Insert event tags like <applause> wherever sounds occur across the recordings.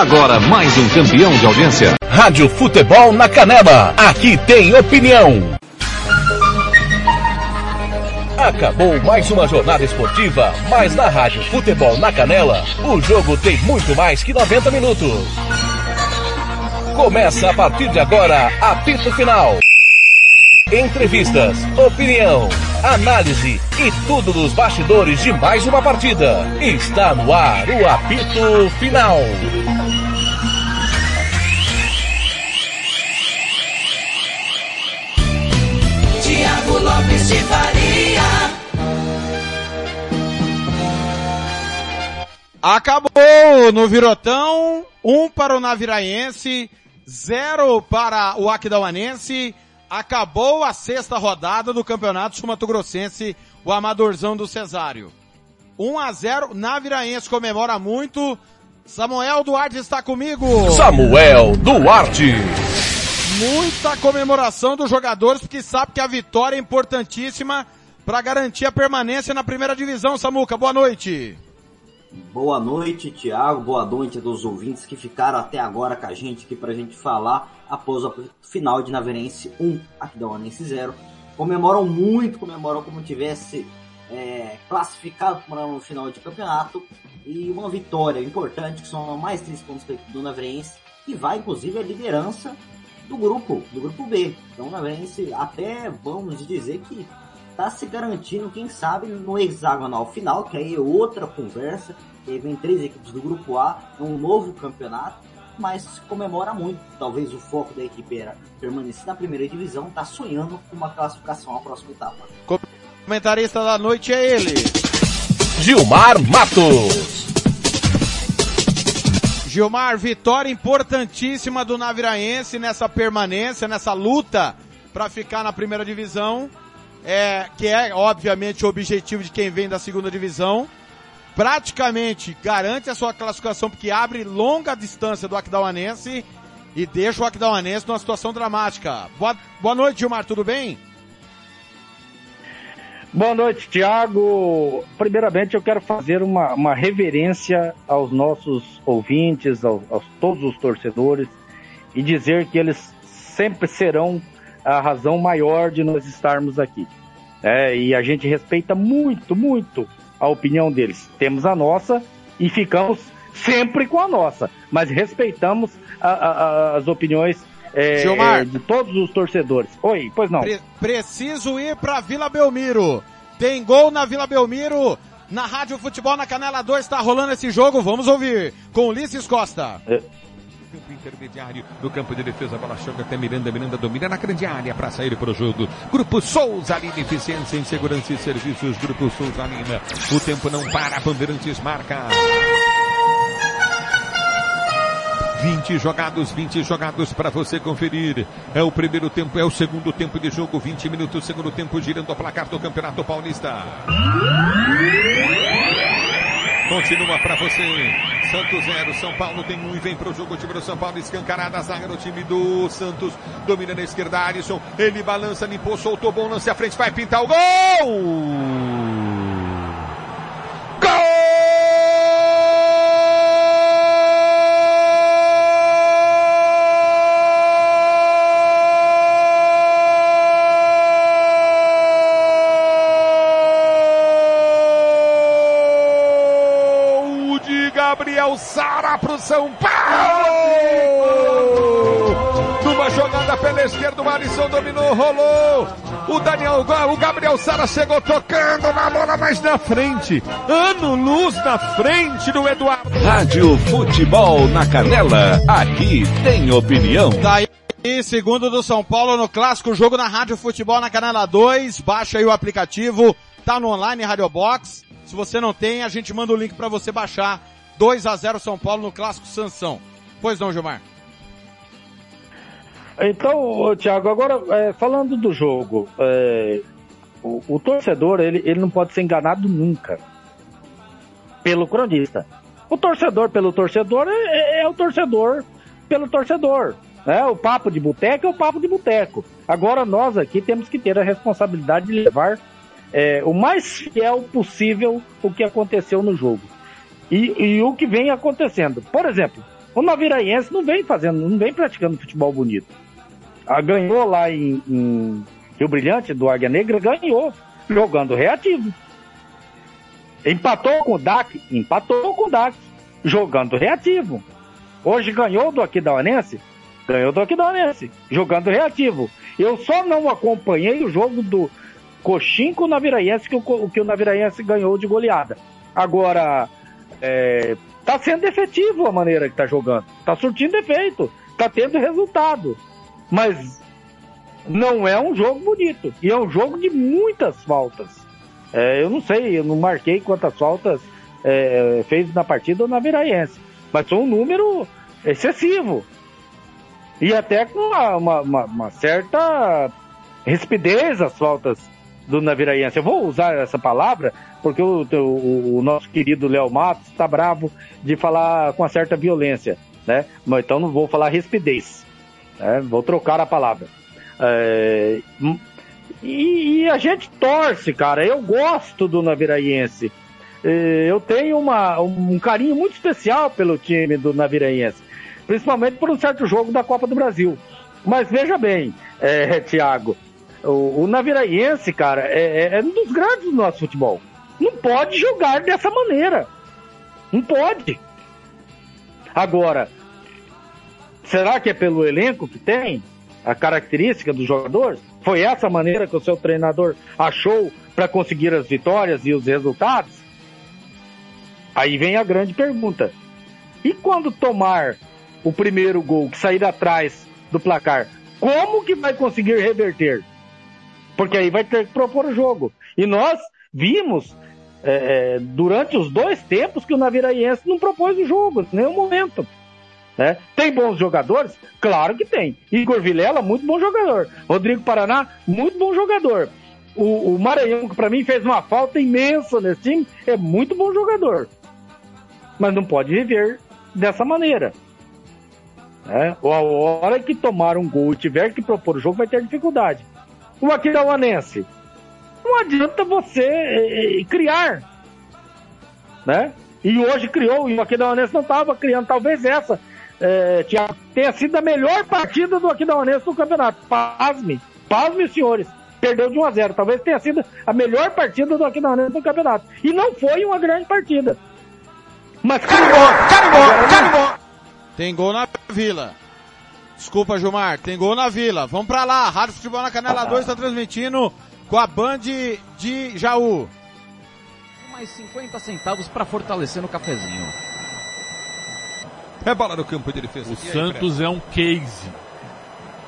Agora mais um campeão de audiência. Rádio Futebol na Canela. Aqui tem opinião. Acabou mais uma jornada esportiva, mas na Rádio Futebol na Canela, o jogo tem muito mais que 90 minutos. Começa a partir de agora, apito final. Entrevistas, opinião, análise e tudo dos bastidores de mais uma partida. Está no ar o apito final. Tiago Lopes de Faria. Acabou no Virotão, um para o Naviraense, zero para o Aquidauanense. Acabou a sexta rodada do Campeonato Sumato Grossense, o Amadorzão do Cesário. 1 a 0, Naviraense comemora muito. Samuel Duarte está comigo. Samuel Duarte. Muita comemoração dos jogadores, porque sabe que a vitória é importantíssima para garantir a permanência na primeira divisão. Samuca, boa noite. Boa noite, Thiago. Boa noite a todos os ouvintes que ficaram até agora com a gente aqui pra gente falar após o final de Naverense 1, aqui da Onense 0. Comemoram muito, comemoram como tivesse é, classificado para o final de campeonato e uma vitória importante, que são mais três pontos do Naverense, que vai inclusive a liderança do grupo, do grupo B. Então o Naverense até vamos dizer que está se garantindo, quem sabe, no hexagonal final, que aí é outra conversa. Que aí vem três equipes do grupo A, é um novo campeonato, mas comemora muito. Talvez o foco da equipe era permanecer na primeira divisão, está sonhando com uma classificação à próxima etapa. Comentarista da noite é ele. Gilmar Matos. Gilmar, vitória importantíssima do Naviraense nessa permanência, nessa luta para ficar na primeira divisão é, que é obviamente o objetivo de quem vem da segunda divisão. Praticamente garante a sua classificação porque abre longa distância do Aquidauanense e deixa o Aquidauanense numa situação dramática. Boa, boa noite, Gilmar, tudo bem? Boa noite, Tiago. Primeiramente, eu quero fazer uma, uma reverência aos nossos ouvintes, aos, aos todos os torcedores e dizer que eles sempre serão a razão maior de nós estarmos aqui. É, e a gente respeita muito, muito a opinião deles. Temos a nossa e ficamos sempre com a nossa, mas respeitamos a, a, as opiniões é, de todos os torcedores. Oi, pois não. Pre preciso ir para Vila Belmiro. Tem gol na Vila Belmiro. Na Rádio Futebol na Canela 2 está rolando esse jogo. Vamos ouvir com Ulisses Costa. É. Campo intermediário do campo de defesa, bola chega até Miranda, Miranda domina na grande área para sair para o jogo. Grupo Souza Lina, eficiência em segurança e serviços. Grupo Souza Lina, o tempo não para, Bandeirantes marca. 20 jogados, 20 jogados para você conferir. É o primeiro tempo, é o segundo tempo de jogo, 20 minutos, segundo tempo girando o placar do Campeonato Paulista. Continua para você. Santos 0, São Paulo tem um e vem pro jogo. O time do São Paulo escancarada a zaga do time do Santos. Domina na esquerda, Alisson. Ele balança, limpou, soltou, bom lance à frente, vai pintar o gol! Gol Sara pro São Paulo! Numa jogada pela esquerda, o Alisson dominou, rolou. O Daniel, o Gabriel Sara chegou tocando na bola mais na frente. Ano luz na frente do Eduardo. Rádio Futebol na Canela. Aqui tem opinião. Daí, segundo do São Paulo no clássico jogo na Rádio Futebol na Canela 2. Baixa aí o aplicativo, tá no online Radio Box. Se você não tem, a gente manda o link para você baixar. 2 a 0 São Paulo no clássico Sansão. Pois não, Gilmar? Então, Thiago, agora é, falando do jogo, é, o, o, torcedor ele, ele não pode ser enganado nunca pelo cronista. O torcedor pelo torcedor é, é o torcedor pelo torcedor. Né? O papo de boteco é o papo de boteco. Agora nós aqui temos que ter a responsabilidade de levar é, o mais fiel possível o que aconteceu no jogo. E, e o que vem acontecendo. Por exemplo, O Naviraense não vem fazendo, não vem praticando futebol bonito. Ah, ganhou lá em, em Rio Brilhante, do Águia Negra, ganhou, jogando reativo. Empatou com o DAC, empatou com o DAC, jogando reativo. Hoje ganhou do Aquidauanense, ganhou do Aquidauanense, jogando reativo. Eu só não acompanhei o jogo do Coxim com o Naviraense, que o, que o Naviraense ganhou de goleada. Agora, é, tá sendo efetivo a maneira que tá jogando. Tá surtindo efeito, tá tendo resultado. Mas não é um jogo bonito. E é um jogo de muitas faltas. É, eu não sei, eu não marquei quantas faltas é, fez na partida na Viraense. Mas foi um número excessivo. E até com uma, uma, uma certa rispidez as faltas do Naviraense. Eu vou usar essa palavra porque o, o, o nosso querido Léo Matos está bravo de falar com uma certa violência, né? Então não vou falar rispidez, né? Vou trocar a palavra. É, e, e, a gente torce, cara. Eu gosto do Naviraense. É, eu tenho uma, um carinho muito especial pelo time do Naviraense, principalmente por um certo jogo da Copa do Brasil. Mas veja bem, é, Thiago, o, o Naviraense, cara, é, é, é um dos grandes do nosso futebol. Não pode jogar dessa maneira. Não pode. Agora, será que é pelo elenco que tem? A característica dos jogadores? Foi essa maneira que o seu treinador achou para conseguir as vitórias e os resultados? Aí vem a grande pergunta. E quando tomar o primeiro gol, que sair atrás do placar, como que vai conseguir reverter? Porque aí vai ter que propor jogo. E nós vimos é, é, durante os dois tempos que o Naviraense não propôs o jogo, em nenhum momento. Né? Tem bons jogadores? Claro que tem. Igor Vilela, muito bom jogador. Rodrigo Paraná, muito bom jogador. O, o Maranhão, que para mim fez uma falta imensa nesse time, é muito bom jogador. Mas não pode viver dessa maneira. Né? A hora que tomar um gol e tiver que propor o jogo, vai ter dificuldade o Aquidauanense. Não adianta você eh, eh, criar, né? E hoje criou, e o Aquidauanense não estava criando. Talvez essa é, tenha sido a melhor partida do Aquidauanense no campeonato. Pasme, pasme, senhores. Perdeu de 1 a 0. Talvez tenha sido a melhor partida do Aquidauanense no campeonato. E não foi uma grande partida. Mas carimbou, carimbou, carimbou. Tem gol na Vila. Desculpa, Gilmar. Tem gol na Vila. Vamos pra lá. Rádio Futebol na Canela 2 está transmitindo com a Band de Jaú. Mais 50 centavos para fortalecer no cafezinho. É bola no campo de defesa. O Santos é um case.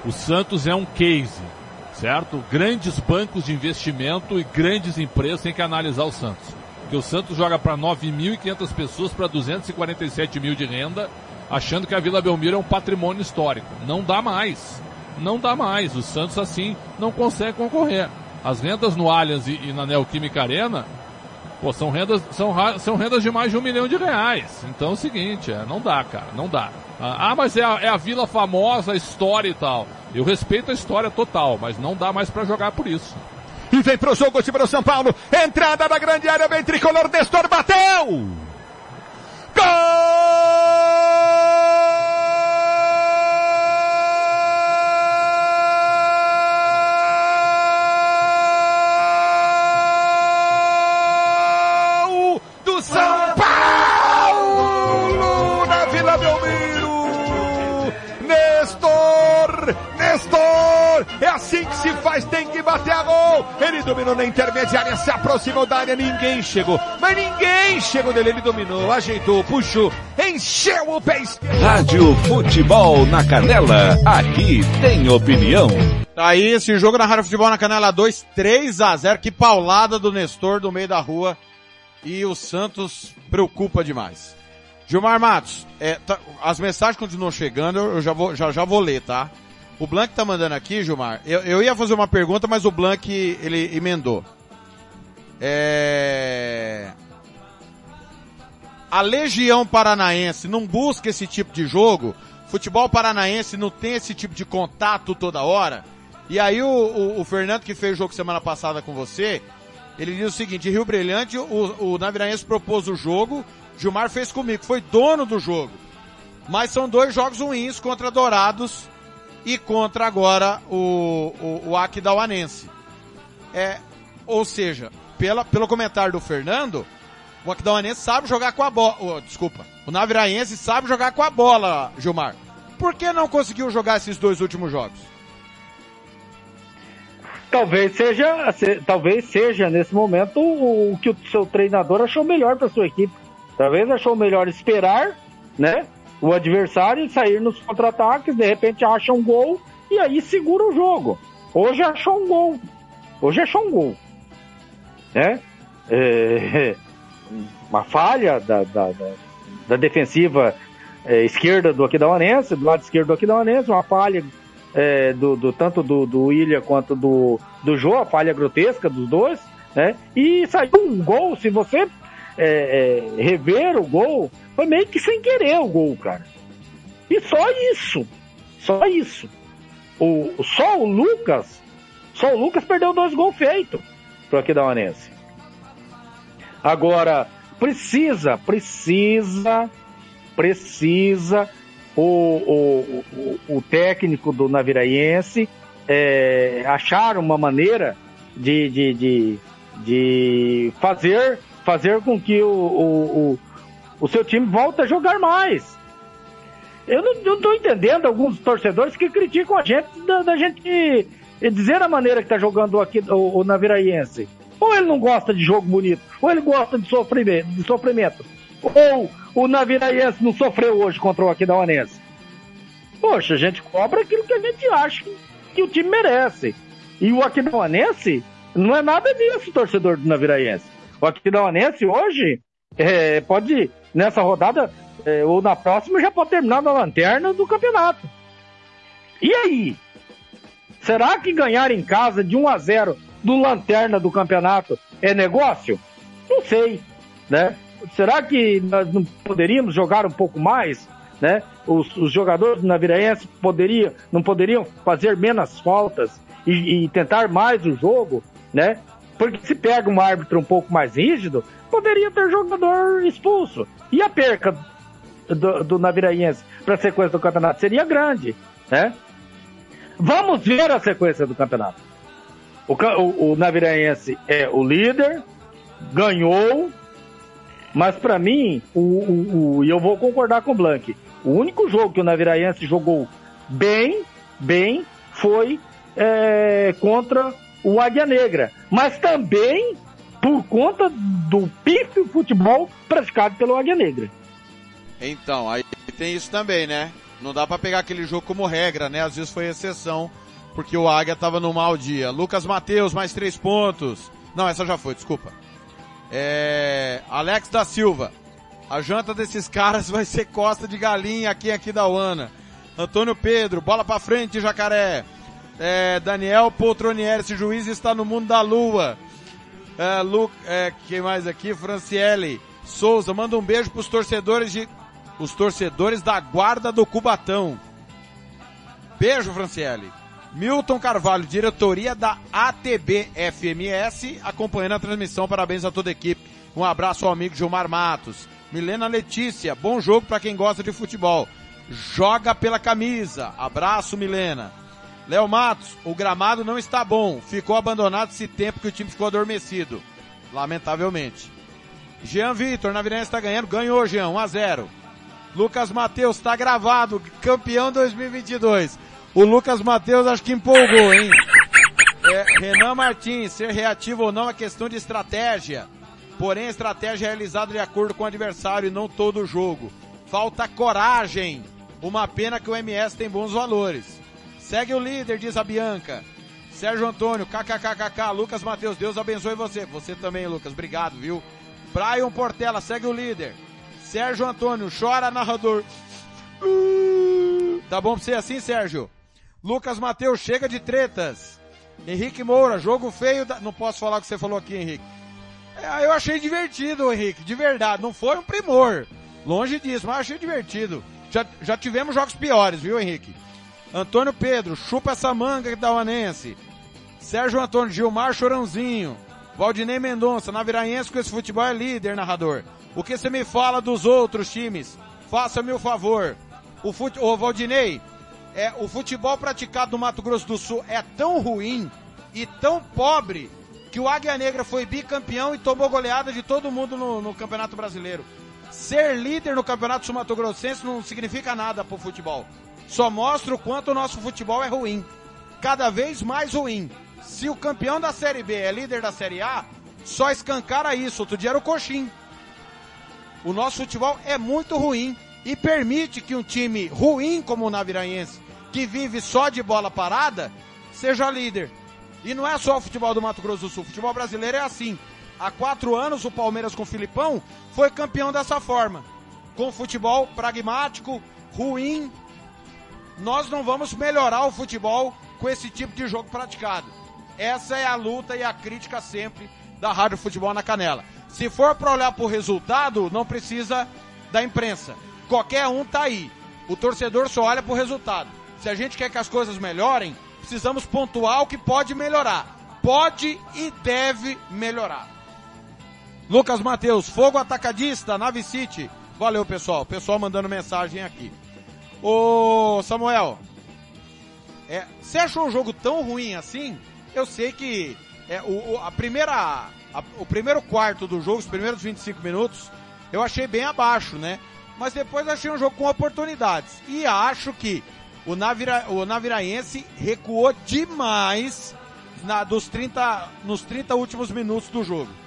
O Santos é um case. Certo? Grandes bancos de investimento e grandes empresas têm que analisar o Santos. Porque o Santos joga para 9.500 pessoas para 247 mil de renda achando que a Vila Belmiro é um patrimônio histórico. Não dá mais. Não dá mais. O Santos assim não consegue concorrer. As rendas no Allianz e, e na Neoquímica Arena, pô, são rendas, são, são rendas de mais de um milhão de reais. Então é o seguinte, é, não dá, cara, não dá. Ah, ah mas é a, é a vila famosa, a história e tal. Eu respeito a história total, mas não dá mais para jogar por isso. E vem pro jogo o time do São Paulo. Entrada da grande área, vem tricolor, Nestor bateu! Go! É assim que se faz, tem que bater a gol. Ele dominou na intermediária, se aproximou da área, ninguém chegou. Mas ninguém chegou dele, ele dominou, ajeitou, puxou, encheu o pé Rádio Futebol na Canela, aqui tem opinião. Tá aí esse jogo na Rádio Futebol na Canela 2, 3 a 0 que paulada do Nestor do meio da rua. E o Santos preocupa demais. Gilmar Matos, é, tá, as mensagens continuam chegando, eu já vou, já, já vou ler, tá? O Blank tá mandando aqui, Gilmar. Eu, eu ia fazer uma pergunta, mas o Blank ele emendou. É... A Legião Paranaense não busca esse tipo de jogo. Futebol paranaense não tem esse tipo de contato toda hora. E aí o, o, o Fernando que fez o jogo semana passada com você, ele diz o seguinte, Rio Brilhante, o, o Naviraense propôs o jogo, Gilmar fez comigo, foi dono do jogo. Mas são dois jogos ruins contra Dourados e contra agora o, o, o Aquidauanense. É, ou seja, pela, pelo comentário do Fernando, o Aquidauanense sabe jogar com a bola. Oh, desculpa. O Naviraense sabe jogar com a bola, Gilmar. Por que não conseguiu jogar esses dois últimos jogos? Talvez seja, se- talvez seja nesse momento o, o que o seu treinador achou melhor para sua equipe. Talvez achou melhor esperar, né? O adversário sair nos contra-ataques, de repente acha um gol e aí segura o jogo. Hoje achou um gol. Hoje achou um gol. Né? É, <laughs> uma falha da, da, da, da defensiva é, esquerda do Aquidauanense, do lado esquerdo do Aquidauanense, uma falha é, do, do- tanto do, do William quanto do, do Jô, a falha grotesca dos dois, né? E saiu um gol, se você é, é, rever o gol, foi meio que sem querer o gol, cara. E só isso. Só isso. O, só o Lucas, só o Lucas perdeu dois gols feitos pro Aquidauanense. Agora, precisa, precisa, precisa o, o, o, o técnico do Naviraense é, achar uma maneira de, de, de, de fazer, fazer com que o, o, o, o seu time volte a jogar mais. Eu não, tô entendendo alguns torcedores que criticam a gente da, da gente dizer a maneira que tá jogando aqui o, o Naviraense. Ou ele não gosta de jogo bonito, ou ele gosta de sofrimento, de sofrimento. Ou o Naviraense não sofreu hoje contra o Aquidauanense. Poxa, a gente cobra aquilo que a gente acha que, que o time merece. E o Aquidauanense não é nada disso, torcedor do Naviraense. O Aquidauanense hoje é, pode, nessa rodada, é, ou na próxima, já pode terminar na lanterna do campeonato. E aí? Será que ganhar em casa de 1 a 0 do lanterna do campeonato é negócio? Não sei, né? Será que nós não poderíamos jogar um pouco mais, né? Os, os jogadores do Naviraense poderia, não poderiam fazer menos faltas e, e tentar mais o jogo, né? Porque se pega um árbitro um pouco mais rígido, poderia ter jogador expulso. E a perca do, do Naviraense para a sequência do campeonato seria grande, né? Vamos ver a sequência do campeonato. O, o, o Naviraense é o líder, ganhou, mas para mim, o, o, o- e eu vou concordar com o Blank, o único jogo que o Naviraense jogou bem, bem, foi é, contra o Águia Negra. Mas também por conta do pífio futebol praticado pelo Águia Negra. Então, aí tem isso também, né? Não dá pra pegar aquele jogo como regra, né? Às vezes foi exceção, porque o Águia tava no mau dia. Lucas Mateus, mais três pontos. Não, essa já foi, desculpa. É... Alex da Silva. A janta desses caras <laughs> vai ser costa de galinha aqui aqui da Uana. Antônio Pedro, bola pra frente, jacaré. É, Daniel Poltronieri, esse juiz está no mundo da lua. É, Lu, é, quem mais aqui? Franciele Souza, manda um beijo pros torcedores de, os torcedores da guarda do Cubatão. Beijo, Franciele. Milton Carvalho, diretoria da ATB FMS, acompanhando a transmissão. Parabéns a toda a equipe. Um abraço ao amigo Gilmar Matos. Milena Letícia, bom jogo para quem gosta de futebol. Joga pela camisa. Abraço, Milena. Léo Matos, o gramado não está bom. Ficou abandonado esse tempo que o time ficou adormecido. Lamentavelmente. Jean Vitor, Navirense está ganhando. Ganhou, Jean, 1 a 0 Lucas Matheus, está gravado. Campeão 2022. O Lucas Matheus acho que empolgou, hein? É, Renan Martins, ser reativo ou não é questão de estratégia. Porém, a estratégia é realizada de acordo com o adversário e não todo o jogo. Falta coragem. Uma pena que o MS tem bons valores. Segue o líder, diz a Bianca. Sérgio Antônio, kkkk, Lucas Matheus, Deus abençoe você. Você também, Lucas, obrigado, viu? Brian Portela, segue o líder. Sérgio Antônio, chora narrador. Tá bom pra você assim, Sérgio? Lucas Matheus, chega de tretas. Henrique Moura, jogo feio da... Não posso falar o que você falou aqui, Henrique. É, eu achei divertido, Henrique, de verdade. Não foi um primor. Longe disso, mas achei divertido. Já, já tivemos jogos piores, viu, Henrique? Antônio Pedro, chupa essa manga da Uanense. Sérgio Antônio, Gilmar Chorãozinho. Valdinei Mendonça, Naviraense com esse futebol é líder, narrador. O que você me fala dos outros times? Faça-me o favor. O, fute, o Valdinei, é, o futebol praticado no Mato Grosso do Sul é tão ruim e tão pobre que o Águia Negra foi bicampeão e tomou goleada de todo mundo no, no Campeonato Brasileiro. Ser líder no Campeonato Sul Mato Grossense não significa nada pro futebol. Só mostra o quanto o nosso futebol é ruim. Cada vez mais ruim. Se o campeão da Série B é líder da Série A, só escancara isso. Outro dia era o Coxim. O nosso futebol é muito ruim e permite que um time ruim como o Naviraense, que vive só de bola parada, seja líder. E não é só o futebol do Mato Grosso do Sul. O futebol brasileiro é assim. Há quatro anos o Palmeiras com o Filipão foi campeão dessa forma. Com futebol pragmático, ruim. Nós não vamos melhorar o futebol com esse tipo de jogo praticado. Essa é a luta e a crítica sempre da Rádio Futebol na Canela. Se for para olhar por resultado, não precisa da imprensa. Qualquer um tá aí. O torcedor só olha pro resultado. Se a gente quer que as coisas melhorem, precisamos pontuar o que pode melhorar. Pode e deve melhorar. Lucas Matheus, fogo atacadista, Nave City. Valeu, pessoal. Pessoal mandando mensagem aqui. Ô, Samuel, é, você achou um jogo tão ruim assim? Eu sei que é, o, o, a primeira, a, o primeiro quarto do jogo, os primeiros 25 minutos, eu achei bem abaixo, né? Mas depois achei um jogo com oportunidades. E acho que o, Navira, o Naviraense recuou demais na, dos 30, nos 30 últimos minutos do jogo.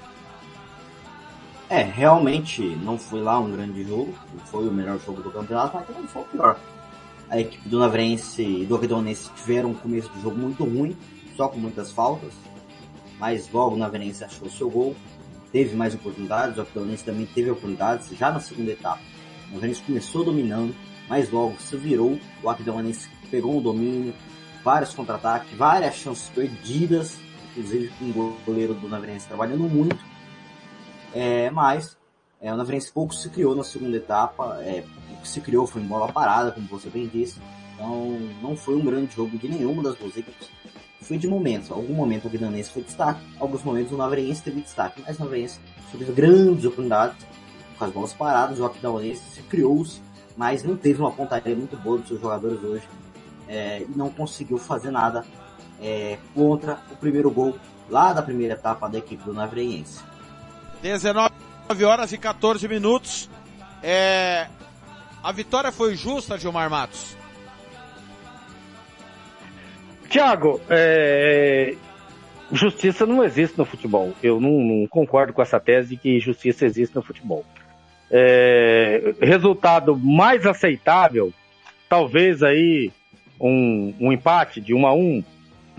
É, realmente não foi lá um grande jogo, não foi o melhor jogo do campeonato, mas também não foi o pior. A equipe do Navrense e do Aquidonense tiveram um começo de jogo muito ruim, só com muitas faltas, mas logo o Navrense achou seu gol, teve mais oportunidades, o Aquidonense também teve oportunidades já na segunda etapa. O Navrense começou dominando, mas logo se virou, o Aquidonense pegou o domínio, vários contra-ataques, várias chances perdidas, inclusive com o goleiro do Navrense trabalhando muito, é, mas é, o Navrense pouco se criou na segunda etapa, é, o que se criou foi em bola parada, como você bem disse, então não foi um grande jogo de nenhuma das duas equipes, foi de momentos, algum momento o Guidanense foi destaque, alguns momentos o Navrense teve destaque, mas o Navrense teve grandes oportunidades com as bolas paradas, o Aquidauanense se criou-se, mas não teve uma pontaria muito boa dos seus jogadores hoje, é, e não conseguiu fazer nada é, contra o primeiro gol lá da primeira etapa da equipe do Navrense. 19 horas e 14 minutos. É... A vitória foi justa, Gilmar Matos? Tiago, é... justiça não existe no futebol. Eu não, não, concordo com essa tese de que justiça existe no futebol. É... Resultado mais aceitável, talvez aí um, um empate de 1 um a 1 um,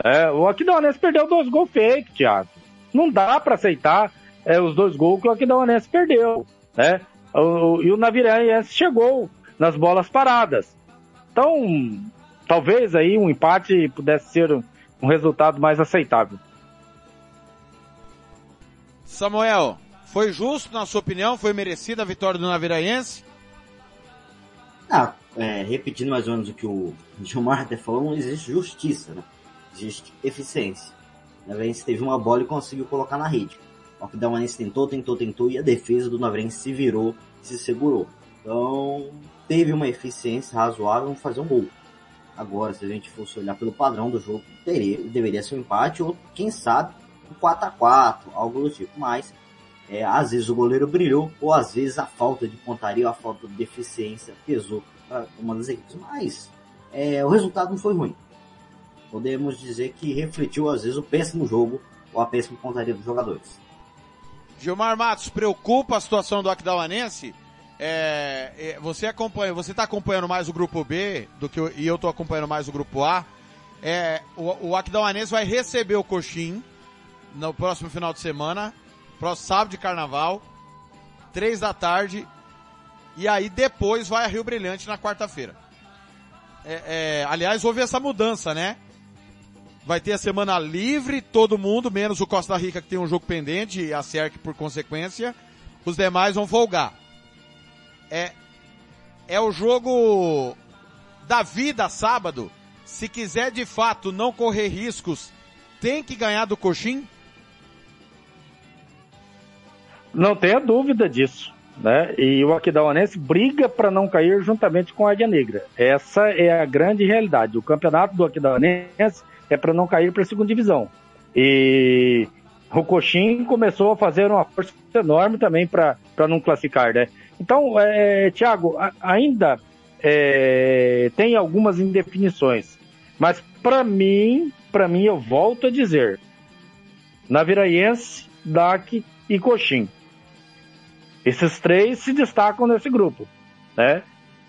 né? O Aquidauanense perdeu dois gols fake, Thiago. Não dá para aceitar é, os dois gols que o Aquidauanense perdeu, né? O, e o Naviraense chegou nas bolas paradas. Então, talvez aí um empate pudesse ser um, um resultado mais aceitável. Samuel, foi justo na sua opinião? Foi merecida a vitória do Naviraense? Ah, é, repetindo mais ou menos o que o Gilmar até falou, não existe justiça, né? Existe eficiência. O Naviraense teve uma bola e conseguiu colocar na rede. O Aquidauanense tentou, tentou, tentou e a defesa do Navrense se virou se segurou. Então, teve uma eficiência razoável em fazer um gol. Agora, se a gente fosse olhar pelo padrão do jogo, teria, deveria ser um empate ou, quem sabe, um 4 a 4 algo do tipo. Mas, é, às vezes o goleiro brilhou ou às vezes a falta de pontaria, a falta de eficiência pesou para uma das equipes. Mas, é, o resultado não foi ruim. Podemos dizer que refletiu, às vezes, o péssimo jogo ou a péssima pontaria dos jogadores. Gilmar Matos, preocupa a situação do Aquidauanense? É, é, você acompanha, você está acompanhando mais o grupo B do que eu, e eu estou acompanhando mais o grupo A. É, o, o Aquidauanense vai receber o Coxim no próximo final de semana, próximo sábado de carnaval, três da tarde, e aí depois vai a Rio Brilhante na quarta-feira. É, é, aliás, houve essa mudança, né? Vai ter a semana livre, todo mundo, menos o Costa Rica que tem um jogo pendente e a CERC por consequência. Os demais vão folgar. É, é o jogo da vida sábado. Se quiser de fato não correr riscos, tem que ganhar do Coxim? Não tenha dúvida disso. né? E o Aquidauanense briga para não cair juntamente com a Águia Negra. Essa é a grande realidade. O campeonato do Aquidauanense é para não cair para a segunda divisão. E o Coxim começou a fazer uma força enorme também para não classificar, né? Então, é, Thiago, a, ainda é, tem algumas indefinições, mas para mim, para mim eu volto a dizer, Naviraense, DAC e Coxim. Esses três se destacam nesse grupo, né?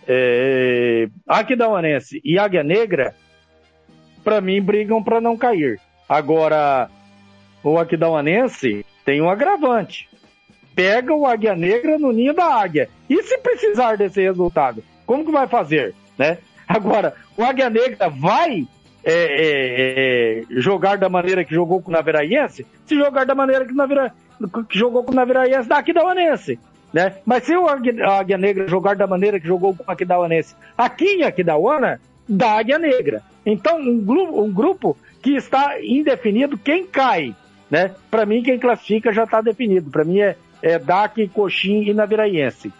É, Aquidauanense e Águia Negra, para mim, brigam para não cair. Agora, o Aquidauanense tem um agravante. Pega o Águia Negra no ninho da águia. E se precisar desse resultado? Como que vai fazer? Né? <laughs> Agora, o Águia Negra vai é, é, é, jogar da maneira que jogou com o Naviraense? Se jogar da maneira que, Navira, que jogou com o Naviraense, dá Aquidauanense. Né? Mas se o Águia Negra jogar da maneira que jogou com o Aquidauanense aqui em Aquidauana, dá Águia Negra. Então, um um grupo que está indefinido quem cai. Né? Para mim, quem classifica já está definido. Para mim é, é DAC, Coxim e Naviraense.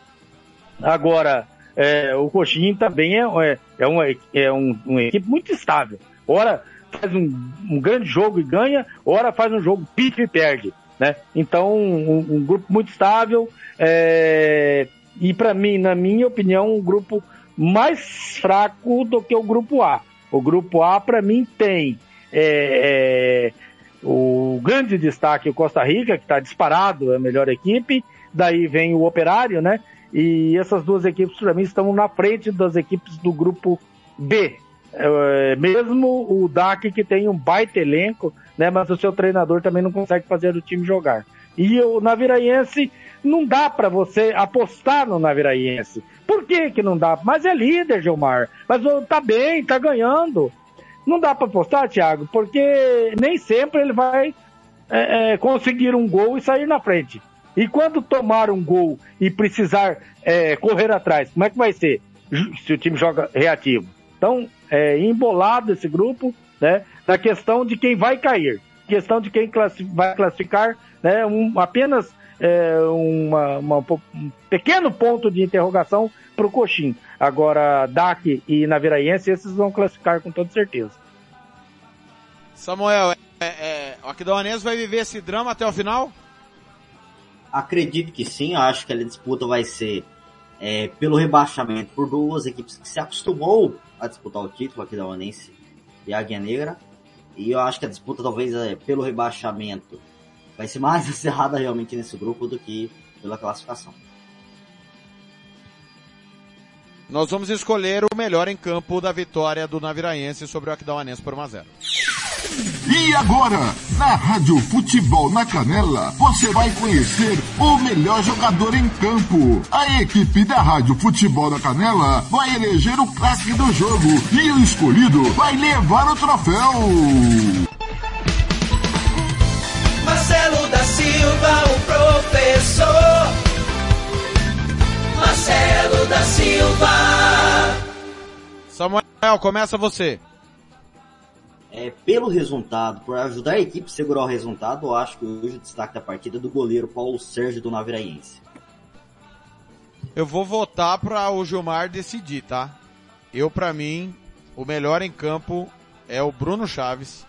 Agora, é, o Coxim também é, é, é, uma, é um, uma equipe muito estável. Ora faz um, um, grande jogo e ganha, ora faz um jogo pífio e perde. Né? Então, um, um grupo muito estável. É, e para mim, na minha opinião, um grupo mais fraco do que o grupo A. O grupo A, para mim, tem é, é, o grande destaque o Costa Rica, que está disparado, é a melhor equipe. Daí vem o Operário, né? E essas duas equipes, para mim, estão na frente das equipes do grupo B. É, mesmo o DAC, que tem um baita elenco, né? Mas o seu treinador também não consegue fazer o time jogar. E o Naviraense, não dá para você apostar no Naviraense. Por que que não dá? Mas é líder, Gilmar. Mas tá bem, tá ganhando. Não dá para apostar, Thiago, porque nem sempre ele vai é, é, conseguir um gol e sair na frente. E quando tomar um gol e precisar é, correr atrás, como é que vai ser? Se o time joga reativo. Então, é embolado esse grupo, né? Na questão de quem vai cair, questão de quem vai classificar, né? Um, apenas é, uma, uma, um pequeno ponto de interrogação para o Coxim. Agora, DAC e Naviraense, esses vão classificar com toda certeza. Samuel, é, é, o Aquidauanense vai viver esse drama até o final? Acredito que sim, acho que a disputa vai ser é, pelo rebaixamento por duas equipes que se acostumou a disputar o título, Aquidauanense e Águia Negra. E eu acho que a disputa talvez é, pelo rebaixamento vai ser mais <laughs> acirrada realmente nesse grupo do que pela classificação. Nós vamos escolher o melhor em campo da vitória do Naviraense sobre o Aquidauanense por 1x0. E agora, na Rádio Futebol na Canela, você vai conhecer o melhor jogador em campo. A equipe da Rádio Futebol na Canela vai eleger o craque do jogo e o escolhido vai levar o troféu. Marcelo da Silva, o professor. Marcelo da Silva. Samuel, começa você. É, pelo resultado, por ajudar a equipe a segurar o resultado, eu acho que hoje o destaque da partida é do goleiro Paulo Sérgio do Naviraense. Eu vou votar para o Gilmar decidir, tá? Eu, para mim, o melhor em campo é o Bruno Chaves,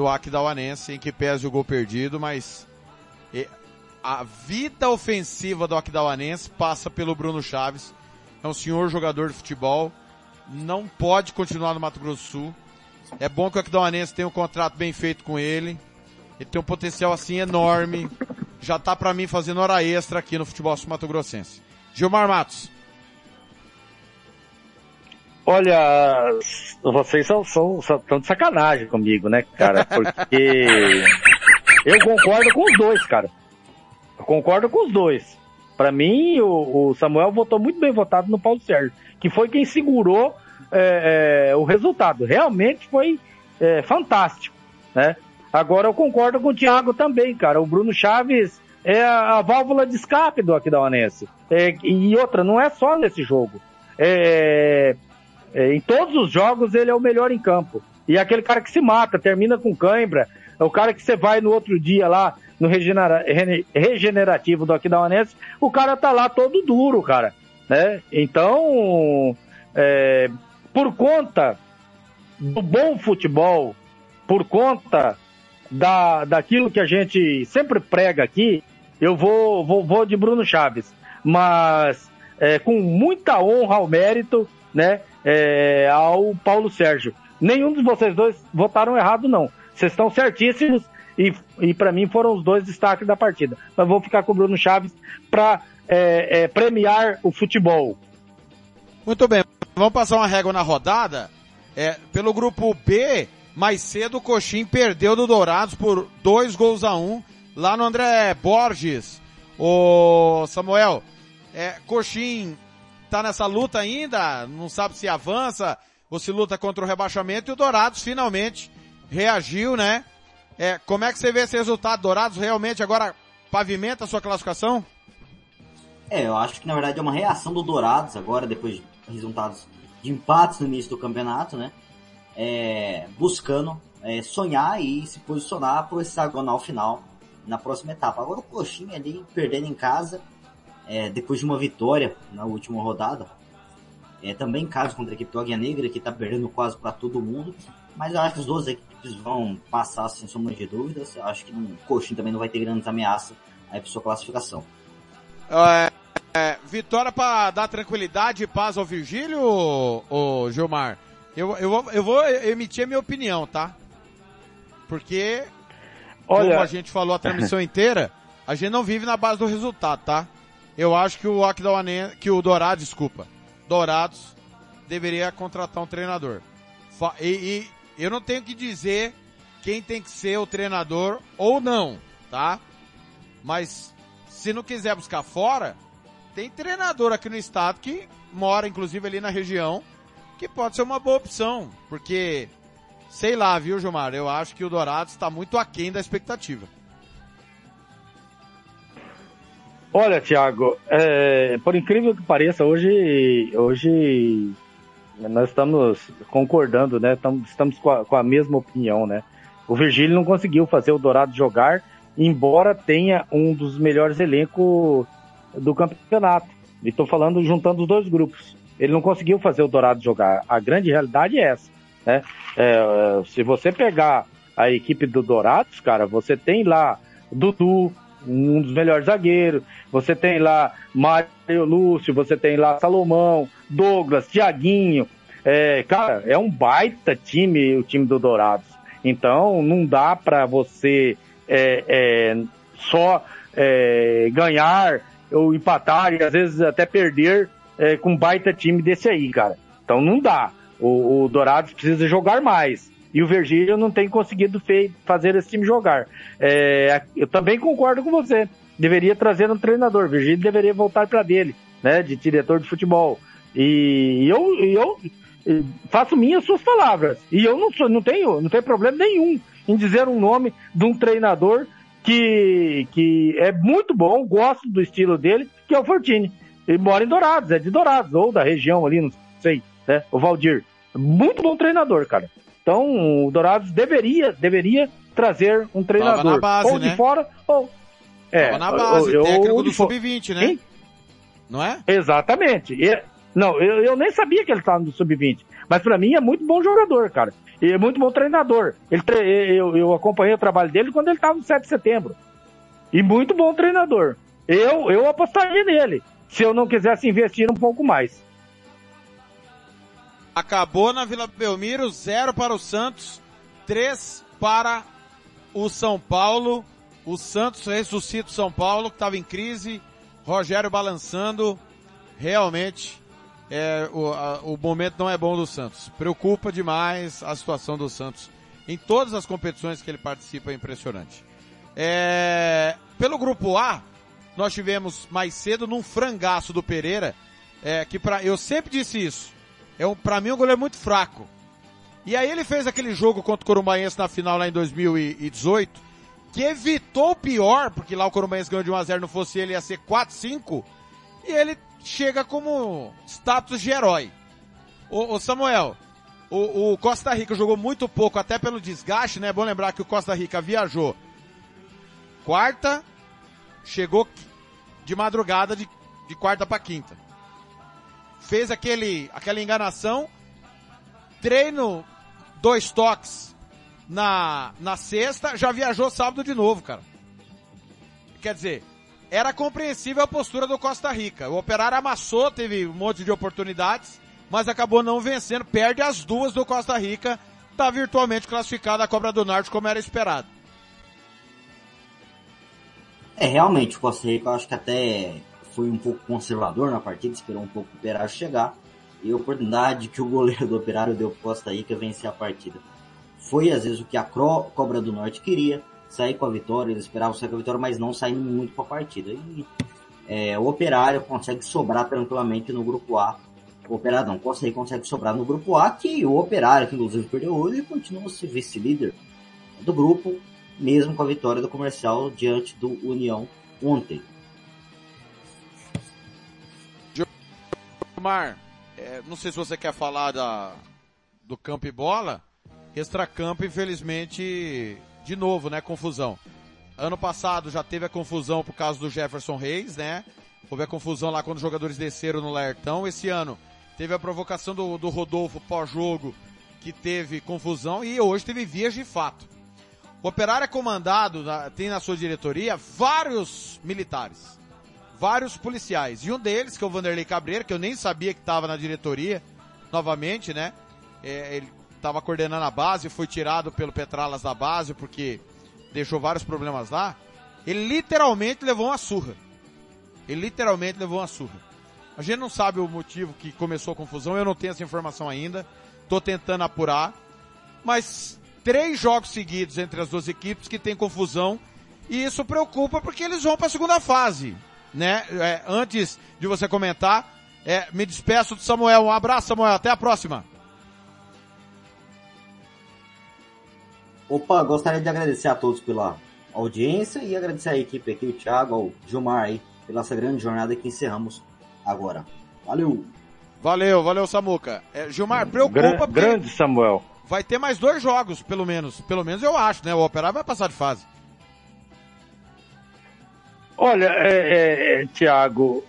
do Aquidauanense, em que pese o gol perdido, mas a vida ofensiva do Aquidauanense passa pelo Bruno Chaves. É um senhor jogador de futebol. Não pode continuar no Mato Grosso Sul. É bom que o Aquidauanense tenha um contrato bem feito com ele. Ele tem um potencial assim enorme. Já tá para mim fazendo hora extra aqui no futebol Mato Grossense. Gilmar Matos. Olha, vocês são, são, são de sacanagem comigo, né, cara? Porque eu concordo com os dois, cara. Eu concordo com os dois. Para mim, o, o, Samuel votou muito bem votado no Paulo Sérgio, que foi quem segurou é, é, o resultado. Realmente foi é, fantástico, né? Agora eu concordo com o Thiago também, cara. O Bruno Chaves é a, a válvula de escape do Aquidauanense. É, e outra, não é só nesse jogo. É, é, em todos os jogos ele é o melhor em campo. E é aquele cara que se mata, termina com cãibra, é o cara que você vai no outro dia lá, no regenera, regenerativo do Aquidauanense, o cara tá lá todo duro, cara, né? Então, é, por conta do bom futebol, por conta da, daquilo que a gente sempre prega aqui, eu vou, vou, vou de Bruno Chaves. Mas é, com muita honra ao mérito, né, é, ao Paulo Sérgio. Nenhum de vocês dois votaram errado, não. Vocês estão certíssimos e, e para mim foram os dois destaques da partida. Mas vou ficar com o Bruno Chaves para é, é, premiar o futebol. Muito bem, vamos passar uma régua na rodada. É, pelo grupo B, mais cedo o Coxim perdeu do Dourados por dois gols a um, lá no André Borges. O Samuel, é, Coxim tá nessa luta ainda, não sabe se avança ou se luta contra o rebaixamento e o Dourados finalmente reagiu, né? É, como é que você vê esse resultado? Dourados realmente agora pavimenta a sua classificação? É, eu acho que na verdade é uma reação do Dourados agora, depois de resultados de empates no início do campeonato, né? É, buscando é, sonhar e se posicionar para o hexagonal final na próxima etapa. Agora o Coxinha ali perdendo em casa, é, depois de uma vitória na última rodada, é, também em casa contra a equipe do Águia Negra, que está perdendo quase para todo mundo, mas eu acho que as duas equipes vão passar sem sombra de dúvidas. Eu acho que o Coxinha também não vai ter grandes ameaças aí para sua classificação. É, é, vitória para dar tranquilidade e paz ao Virgílio, ô, ô, Gilmar? Eu, eu, vou- eu vou emitir a minha opinião, tá? Porque, Olha- como a gente falou a transmissão <laughs> inteira, a gente não vive na base do resultado, tá? Eu acho que o Aquidauanense, que o Dourados, desculpa, Dourados deveria contratar um treinador. E, e eu não tenho que dizer quem tem que ser o treinador ou não, tá? Mas se não quiser buscar fora, tem treinador aqui no estado que mora, inclusive, ali na região, que pode ser uma boa opção. Porque, sei lá, viu, Gilmar? Eu acho que o Dourados está muito aquém da expectativa. Olha, Thiago, é, por incrível que pareça, hoje, hoje nós estamos concordando, né? Estamos, estamos com, a, com a mesma opinião, né? O Virgílio não conseguiu fazer o Dourado jogar, embora tenha um dos melhores elencos do campeonato. E estou falando juntando os dois grupos. Ele não conseguiu fazer o Dourado jogar. A grande realidade é essa, né? É, se você pegar a equipe do Dourados, cara, você tem lá Dudu, um dos melhores zagueiros. Você tem lá Mário Lúcio, você tem lá Salomão, Douglas, Tiaguinho. É, cara, é um baita time o time do Dourados. Então não dá pra você é, é, só é, ganhar ou empatar e às vezes até perder é, com um baita time desse aí, cara. Então não dá. O, o Dourados precisa jogar mais. E o Virgílio não tem conseguido fazer esse time jogar. É, eu também concordo com você. Deveria trazer um treinador. Virgílio deveria voltar para dele, né? De diretor de futebol. E eu, eu faço minhas suas palavras. E eu não, sou, não, tenho, não tenho problema nenhum em dizer um nome de um treinador que, que é muito bom, gosto do estilo dele, que é o Fortini. Ele mora em Dourados, é de Dourados, ou da região ali, não sei, né? O Valdir. Muito bom treinador, cara. Então, o Dourados deveria, deveria trazer um treinador. na base, ou de né? fora, ou. É, Tava na base, ou- ou técnico de do fora. Sub-20, né? Hein? Não é? Exatamente. E- não, eu, eu nem sabia que ele estava no sub-20. Mas pra mim é muito bom jogador, cara. E é muito bom treinador. Ele tre- eu, eu acompanhei o trabalho dele quando ele estava no 7 de setembro. E muito bom treinador. Eu, eu apostaria nele. Se eu não quisesse investir um pouco mais. Acabou na Vila Belmiro, zero para o Santos, três para o São Paulo. O Santos ressuscita o São Paulo, que estava em crise. Rogério balançando. Realmente, é, o, a- o momento não é bom do Santos. Preocupa demais a situação do Santos. Em todas as competições que ele participa, é impressionante. É, pelo grupo A, nós tivemos mais cedo num frangaço do Pereira, é, que pra, eu sempre disse isso. É um, pra mim um goleiro muito fraco. E aí ele fez aquele jogo contra o Corumbaense na final lá em 2018, que evitou o pior, porque lá o Corumbaense ganhou de 1x0, não fosse ele ia ser 4-5, e ele chega como status de herói. Ô Samuel, o, o Costa Rica jogou muito pouco, até pelo desgaste, né? É bom lembrar que o Costa Rica viajou quarta, chegou de madrugada de, de quarta para quinta. Fez aquele, aquela enganação, treino, dois toques na, na sexta, já viajou sábado de novo, cara. Quer dizer, era compreensível a postura do Costa Rica. O Operário amassou, teve um monte de oportunidades, mas acabou não vencendo, perde as duas do Costa Rica, está virtualmente classificado a Cobra do Norte como era esperado. É, realmente, o Costa Rica eu acho que até foi um pouco conservador na partida, esperou um pouco o Operário chegar, e a oportunidade que o goleiro do Operário deu Costa Rica vencer a partida. Foi às vezes o que a Cobra do Norte queria, sair com a vitória, eles esperavam sair com a vitória, mas não saindo muito para a partida. E é, o Operário consegue sobrar tranquilamente no grupo A. O Operário não, Costa consegue sobrar no grupo A, que o Operário, que inclusive perdeu hoje, continua se vice-líder do grupo, mesmo com a vitória do comercial diante do União ontem. Mar, é, não sei se você quer falar da, do campo e bola. Extracampo, infelizmente, de novo, né, confusão. Ano passado já teve a confusão por causa do Jefferson Reis, né? Houve a confusão lá quando os jogadores desceram no Lertão. Esse ano teve a provocação do, do Rodolfo pós-jogo, que teve confusão, e hoje teve vias de fato. O operário é comandado, tem na sua diretoria vários militares, vários policiais. E um deles, que é o Vanderlei Cabreira, que eu nem sabia que estava na diretoria, novamente, né? É, ele estava coordenando a base, foi tirado pelo Petralas da base porque deixou vários problemas lá. Ele literalmente levou uma surra. Ele literalmente levou uma surra. A gente não sabe o motivo que começou a confusão, eu não tenho essa informação ainda. Tô tentando apurar. Mas três jogos seguidos entre as duas equipes que tem confusão e isso preocupa porque eles vão para a segunda fase, né? É, antes de você comentar, é, me despeço do Samuel. Um abraço, Samuel. Até a próxima. Opa, gostaria de agradecer a todos pela audiência e agradecer a equipe aqui, o Thiago, ao Gilmar aí, pela essa grande jornada que encerramos agora. Valeu! Valeu, valeu Samuca. É, Gilmar, preocupa Gra Grande Samuel. Vai ter mais dois jogos, pelo menos. Pelo menos eu acho, né? O Operário vai passar de fase. Olha, é, é, é, Thiago,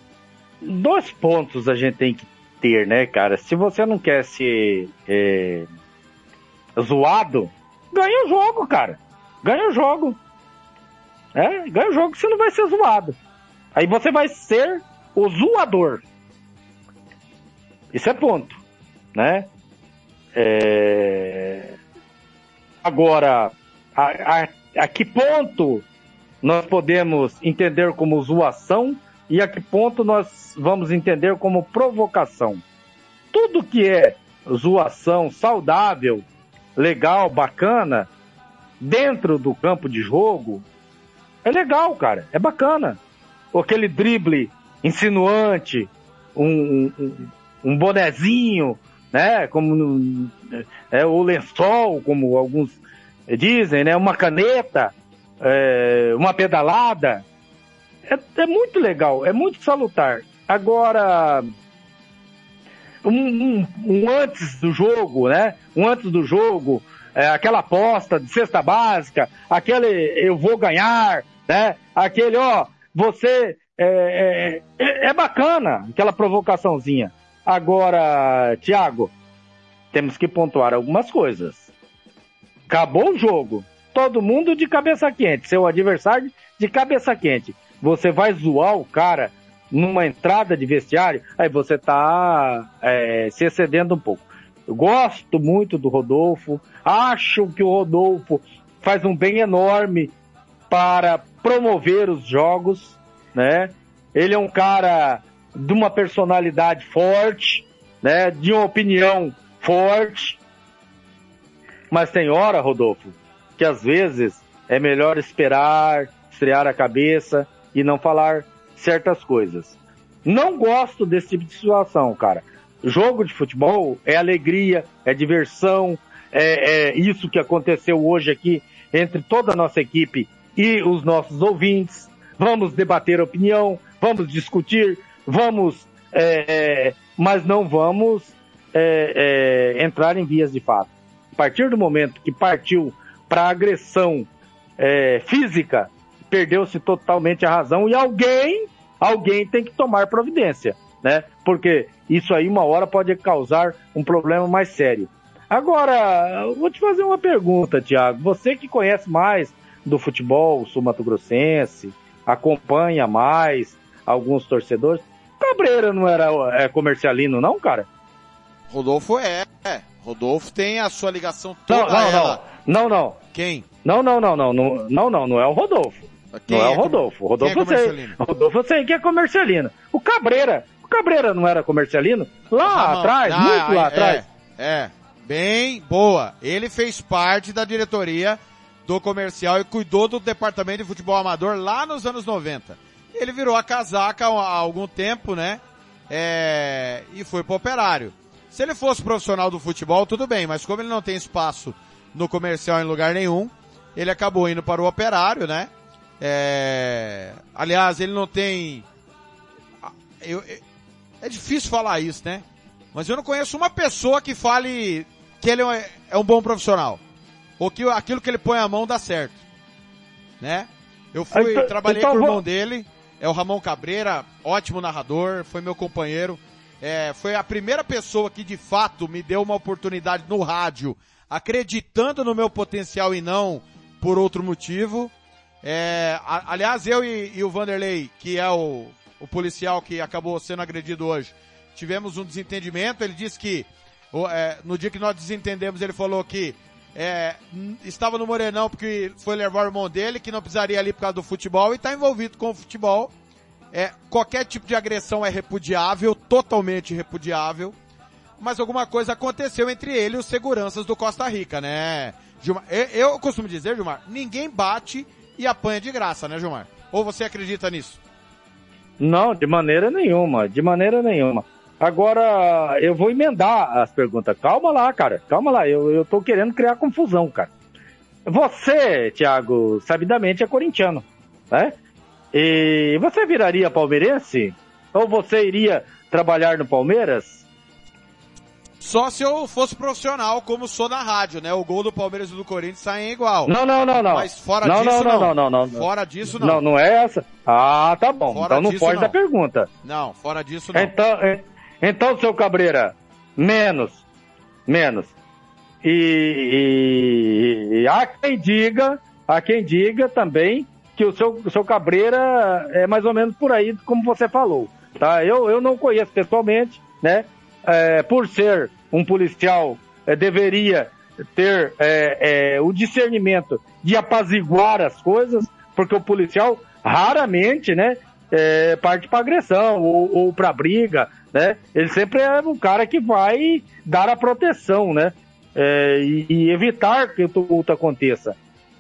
dois pontos a gente tem que ter, né, cara? Se você não quer ser é, zoado, ganha o jogo, cara. Ganha o jogo. É, ganha o jogo, você não vai ser zoado. Aí você vai ser o zoador. Isso é ponto, né? É... Agora, a, a, a que ponto nós podemos entender como zoação e a que ponto nós vamos entender como provocação? Tudo que é zoação saudável legal, bacana, dentro do campo de jogo, é legal, cara. É bacana. Aquele drible insinuante, um, um, um bonezinho, né? Como no, é, o lençol, como alguns dizem, né? Uma caneta, é, uma pedalada. É, é muito legal, é muito salutar. Agora, um, um, um, antes do jogo, né? Um antes do jogo, é, aquela aposta de cesta básica, aquele eu vou ganhar, né? Aquele, ó, você é, é, é bacana, aquela provocaçãozinha. Agora, Thiago, temos que pontuar algumas coisas. Acabou o jogo. Todo mundo de cabeça quente. Seu adversário de cabeça quente. Você vai zoar o cara numa entrada de vestiário, aí você está é, se excedendo um pouco. Eu gosto muito do Rodolfo, acho que o Rodolfo faz um bem enorme para promover os jogos, né? Ele é um cara de uma personalidade forte, né? De uma opinião forte. Mas tem hora, Rodolfo, que às vezes é melhor esperar, estrear a cabeça e não falar certas coisas. Não gosto desse tipo de situação, cara. Jogo de futebol é alegria, é diversão, é, é isso que aconteceu hoje aqui entre toda a nossa equipe e os nossos ouvintes. Vamos debater opinião, vamos discutir, vamos, é, é, mas não vamos é, é, entrar em vias de fato. A partir do momento que partiu para agressão é, física, perdeu-se totalmente a razão e alguém, alguém tem que tomar providência, né? Porque isso aí uma hora pode causar um problema mais sério. Agora, eu vou te fazer uma pergunta, Tiago. Você que conhece mais do futebol sul-mato-grossense, acompanha mais alguns torcedores, Cabreira não era é, comercialino, não, cara? Rodolfo é. é. Rodolfo tem a sua ligação toda Não, não, ela. Não. Não. Quem? Não, não, não, não. Não, não, não, não é o Rodolfo. Quem não é, é o comer- Rodolfo. O Rodolfo é eu sei. Rodolfo eu sei que é comercialino. O Cabreira. O Cabreira não era comercialino? Lá atrás, Ah, muito lá é, atrás. É, bem boa. Ele fez parte da diretoria do comercial e cuidou do departamento de futebol amador lá nos anos 90. Ele virou a casaca há algum tempo, né? É, e foi pro operário. Se ele fosse profissional do futebol, tudo bem, mas como ele não tem espaço no comercial em lugar nenhum, ele acabou indo para o operário, né? É, aliás, ele não tem. eu- eu- é difícil falar isso, né? Mas eu não conheço uma pessoa que fale que ele é é um bom profissional. Ou que aquilo que ele põe a mão dá certo. Né? Eu fui, Então- trabalhei então com o irmão dele, é o Ramon Cabreira, ótimo narrador, foi meu companheiro. É, foi a primeira pessoa que de fato me deu uma oportunidade no rádio, acreditando no meu potencial e não por outro motivo. É, a- aliás, eu e, e o Vanderlei, que é o, o policial que acabou sendo agredido hoje, tivemos um desentendimento. Ele disse que o- é, no dia que nós desentendemos, ele falou que é, estava no Morenão porque foi levar o irmão dele, que não precisaria ali por causa do futebol e está envolvido com o futebol. É, qualquer tipo de agressão é repudiável, totalmente repudiável. Mas alguma coisa aconteceu entre ele e os seguranças do Costa Rica, né? Gilmar, eu, eu costumo dizer, Gilmar, ninguém bate e apanha de graça, né, Gilmar? Ou você acredita nisso? Não, de maneira nenhuma, de maneira nenhuma. Agora, eu vou emendar as perguntas. Calma lá, cara, calma lá. Eu, eu tô querendo criar confusão, cara. Você, Thiago, sabidamente é corintiano, né? E você viraria palmeirense? Ou você iria trabalhar no Palmeiras? Só se eu fosse profissional, como sou na rádio, né? O gol do Palmeiras e do Corinthians saem igual. Não, não, não, não. Mas fora não, disso, não, não. não, não, não, Fora disso, não. Não, não é essa. Ah, tá bom. Fora então não disso, foge não. da pergunta. Não, fora disso, não. Então, então, seu Cabreira, menos, menos. E, e- e há quem diga, há quem diga também que o seu, o seu Cabreira é mais ou menos por aí, como você falou, tá? Eu, eu não conheço pessoalmente, né? É, por ser um policial, é, deveria ter é, é, o discernimento de apaziguar as coisas, porque o policial raramente, né, é, parte para agressão ou, ou para briga, né? Ele sempre é um cara que vai dar a proteção, né? É, e, e evitar que o tumulto aconteça.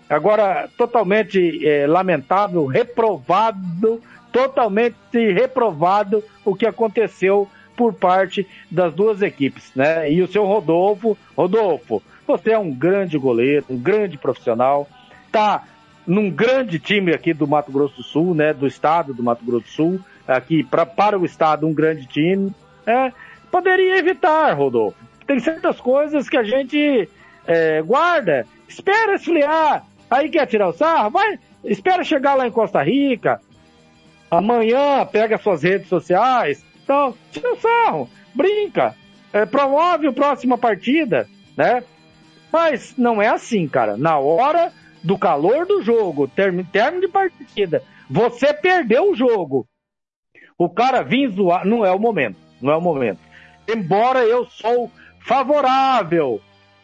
Agora, totalmente lamentável, reprovado, totalmente reprovado o que aconteceu por parte das duas equipes, né? E o seu Rodolfo, Rodolfo, você é um grande goleiro, um grande profissional, tá num grande time aqui do Mato Grosso do Sul, né? Do estado do Mato Grosso do Sul, aqui pra, para o estado um grande time, é, poderia evitar, Rodolfo. Tem certas coisas que a gente é, guarda, espera esfriar, aí quer tirar o sarro, vai, espera chegar lá em Costa Rica, amanhã pega suas redes sociais, então, tira sarro, brinca, é, promove a próxima partida, né? Mas não é assim, cara. Na hora do calor do jogo, termo, término de partida, você perdeu o jogo. O cara vir zoar, não é o momento, não é o momento. Embora eu sou favorável,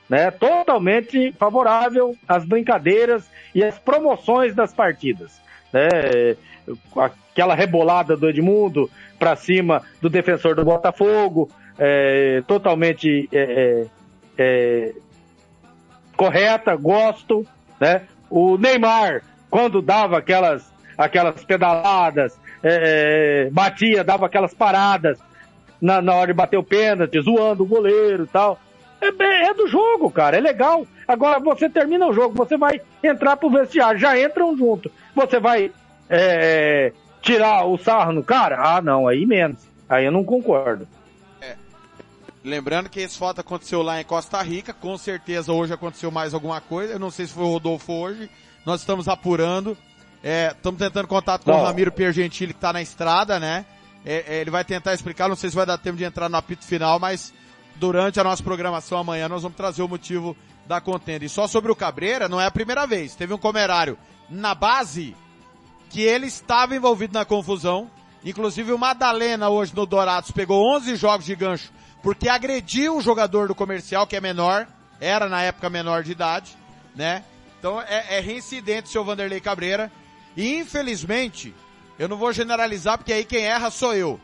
né? Totalmente favorável às brincadeiras e às promoções das partidas, né? Aquela rebolada do Edmundo para cima do defensor do Botafogo, é, totalmente é, é, correta, gosto, né? O Neymar, quando dava aquelas, aquelas pedaladas, é, é, batia, dava aquelas paradas na, na hora de bater o pênalti, zoando o goleiro e tal. É, é do jogo, cara, é legal. Agora você termina o jogo, você vai entrar pro vestiário, já entram junto. Você vai é, tirar o sarro no cara? Ah, não, aí menos. Aí eu não concordo. Lembrando que esse fato aconteceu lá em Costa Rica, com certeza hoje aconteceu mais alguma coisa, eu não sei se foi o Rodolfo hoje, nós estamos apurando. Estamos tentando contato com Não. o Ramiro Piergentili que está na estrada, né? É, é, ele vai tentar explicar, não sei se vai dar tempo de entrar no apito final, mas durante a nossa programação amanhã nós vamos trazer o motivo da contenda. E só sobre o Cabreira, não é a primeira vez. Teve um comerário na base que ele estava envolvido na confusão. Inclusive o Madalena hoje no Dourados pegou 11 jogos de gancho porque agrediu o jogador do comercial que é menor, era na época menor de idade, né? Então é, é reincidente o seu Vanderlei Cabreira. E infelizmente, eu não vou generalizar porque aí quem erra sou eu.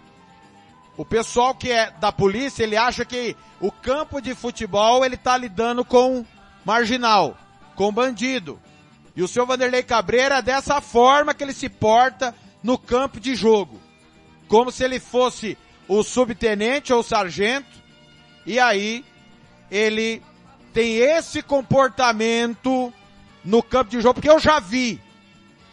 O pessoal que é da polícia, ele acha que o campo de futebol ele tá lidando com marginal, com bandido. E o seu Vanderlei Cabreira é dessa forma que ele se porta no campo de jogo. Como se ele fosse o subtenente ou o sargento. E aí, ele tem esse comportamento no campo de jogo, porque eu já vi.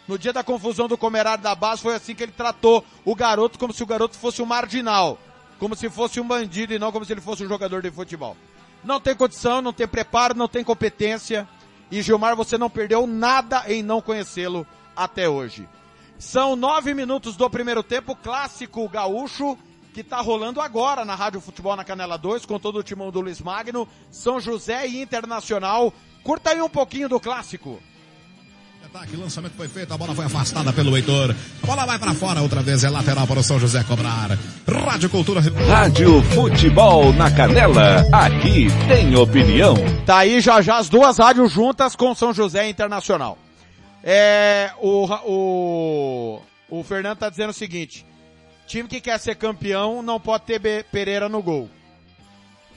No dia da confusão do comerário da base, foi assim que ele tratou o garoto, como se o garoto fosse um marginal. Como se fosse um bandido e não como se ele fosse um jogador de futebol. Não tem condição, não tem preparo, não tem competência. E Gilmar, você não perdeu nada em não conhecê-lo até hoje. São nove minutos do primeiro tempo, clássico gaúcho, que tá rolando agora na Rádio Futebol na Canela 2, com todo o timão do Luiz Magno, São José e Internacional. Curta aí um pouquinho do clássico. Ataque, lançamento foi feito, a bola foi afastada pelo Heitor. A bola vai para fora outra vez, é lateral para o São José cobrar. Rádio Cultura. Rádio Futebol na Canela, aqui tem opinião. Tá aí já já as duas rádios juntas com São José Internacional. É, o, o, o Fernando tá dizendo o seguinte, time que quer ser campeão não pode ter Pereira no gol.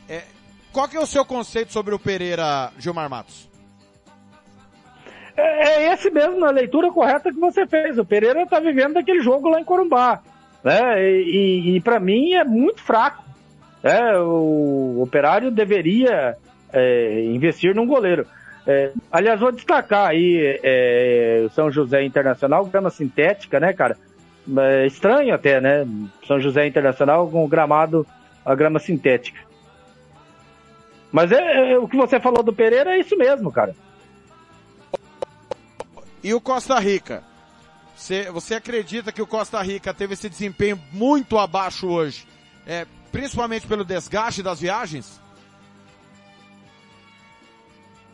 É, qual que é o seu conceito sobre o Pereira, Gilmar Matos? É, é esse mesmo, a leitura correta que você fez. O Pereira tá vivendo daquele jogo lá em Corumbá. Né? E, e, para mim é muito fraco. É, o operário deveria é, investir num goleiro. É, aliás, vou destacar aí é, São José Internacional, grama sintética, né, cara? É estranho até, né? São José Internacional com o gramado, a grama sintética. Mas é, é, o que você falou do Pereira é isso mesmo, cara. E o Costa Rica? Você, você acredita que o Costa Rica teve esse desempenho muito abaixo hoje? É, principalmente pelo desgaste das viagens?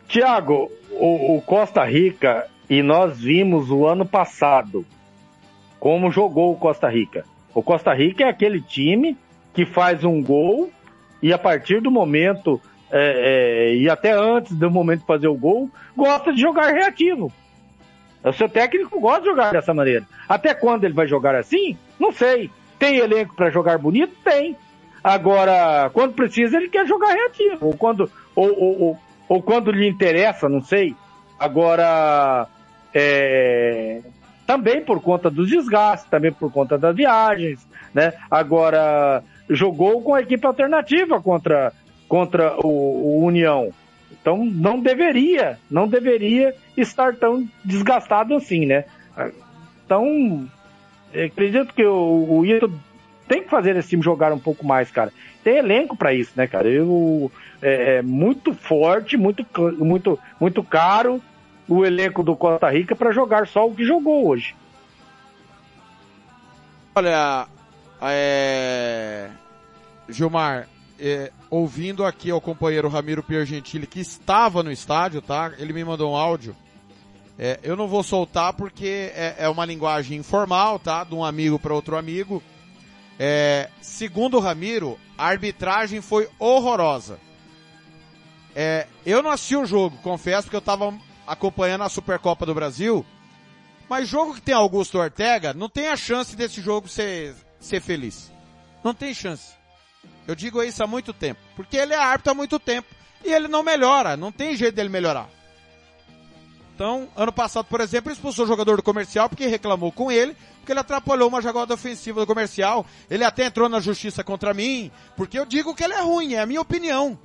Tiago, o, o Costa Rica, e nós vimos o ano passado como jogou o Costa Rica. O Costa Rica é aquele time que faz um gol e a partir do momento, é, é, e até antes do momento de fazer o gol, gosta de jogar reativo. O seu técnico gosta de jogar dessa maneira. Até quando ele vai jogar assim? Não sei. Tem elenco para jogar bonito? Tem. Agora, quando precisa, ele quer jogar reativo. Ou quando, ou, ou, ou, ou quando lhe interessa, não sei. Agora, é, também por conta dos desgastes, também por conta das viagens, né? Agora, jogou com a equipe alternativa contra, contra o, o União. Então não deveria, não deveria estar tão desgastado assim, né? Então, acredito que o, o Ito tem que fazer esse time jogar um pouco mais, cara. Tem elenco para isso, né, cara? Eu, é, é muito forte, muito, muito, muito caro o elenco do Costa Rica para jogar só o que jogou hoje. Olha, é... Gilmar, é, ouvindo aqui ao companheiro Ramiro Piergentili, que estava no estádio, tá? Ele me mandou um áudio. É, eu não vou soltar porque é, é, uma linguagem informal, tá? De um amigo para outro amigo. É, segundo o Ramiro, a arbitragem foi horrorosa. É, eu não assisti o jogo, confesso, porque eu estava acompanhando a Supercopa do Brasil. Mas jogo que tem Augusto Ortega, não tem a chance desse jogo ser, ser feliz. Não tem chance. Eu digo isso há muito tempo. Porque ele é árbitro há muito tempo. E ele não melhora. Não tem jeito dele melhorar. Então, ano passado, por exemplo, expulsou o jogador do comercial porque reclamou com ele, porque ele atrapalhou uma jogada ofensiva do comercial. Ele até entrou na justiça contra mim, porque eu digo que ele é ruim, é a minha opinião.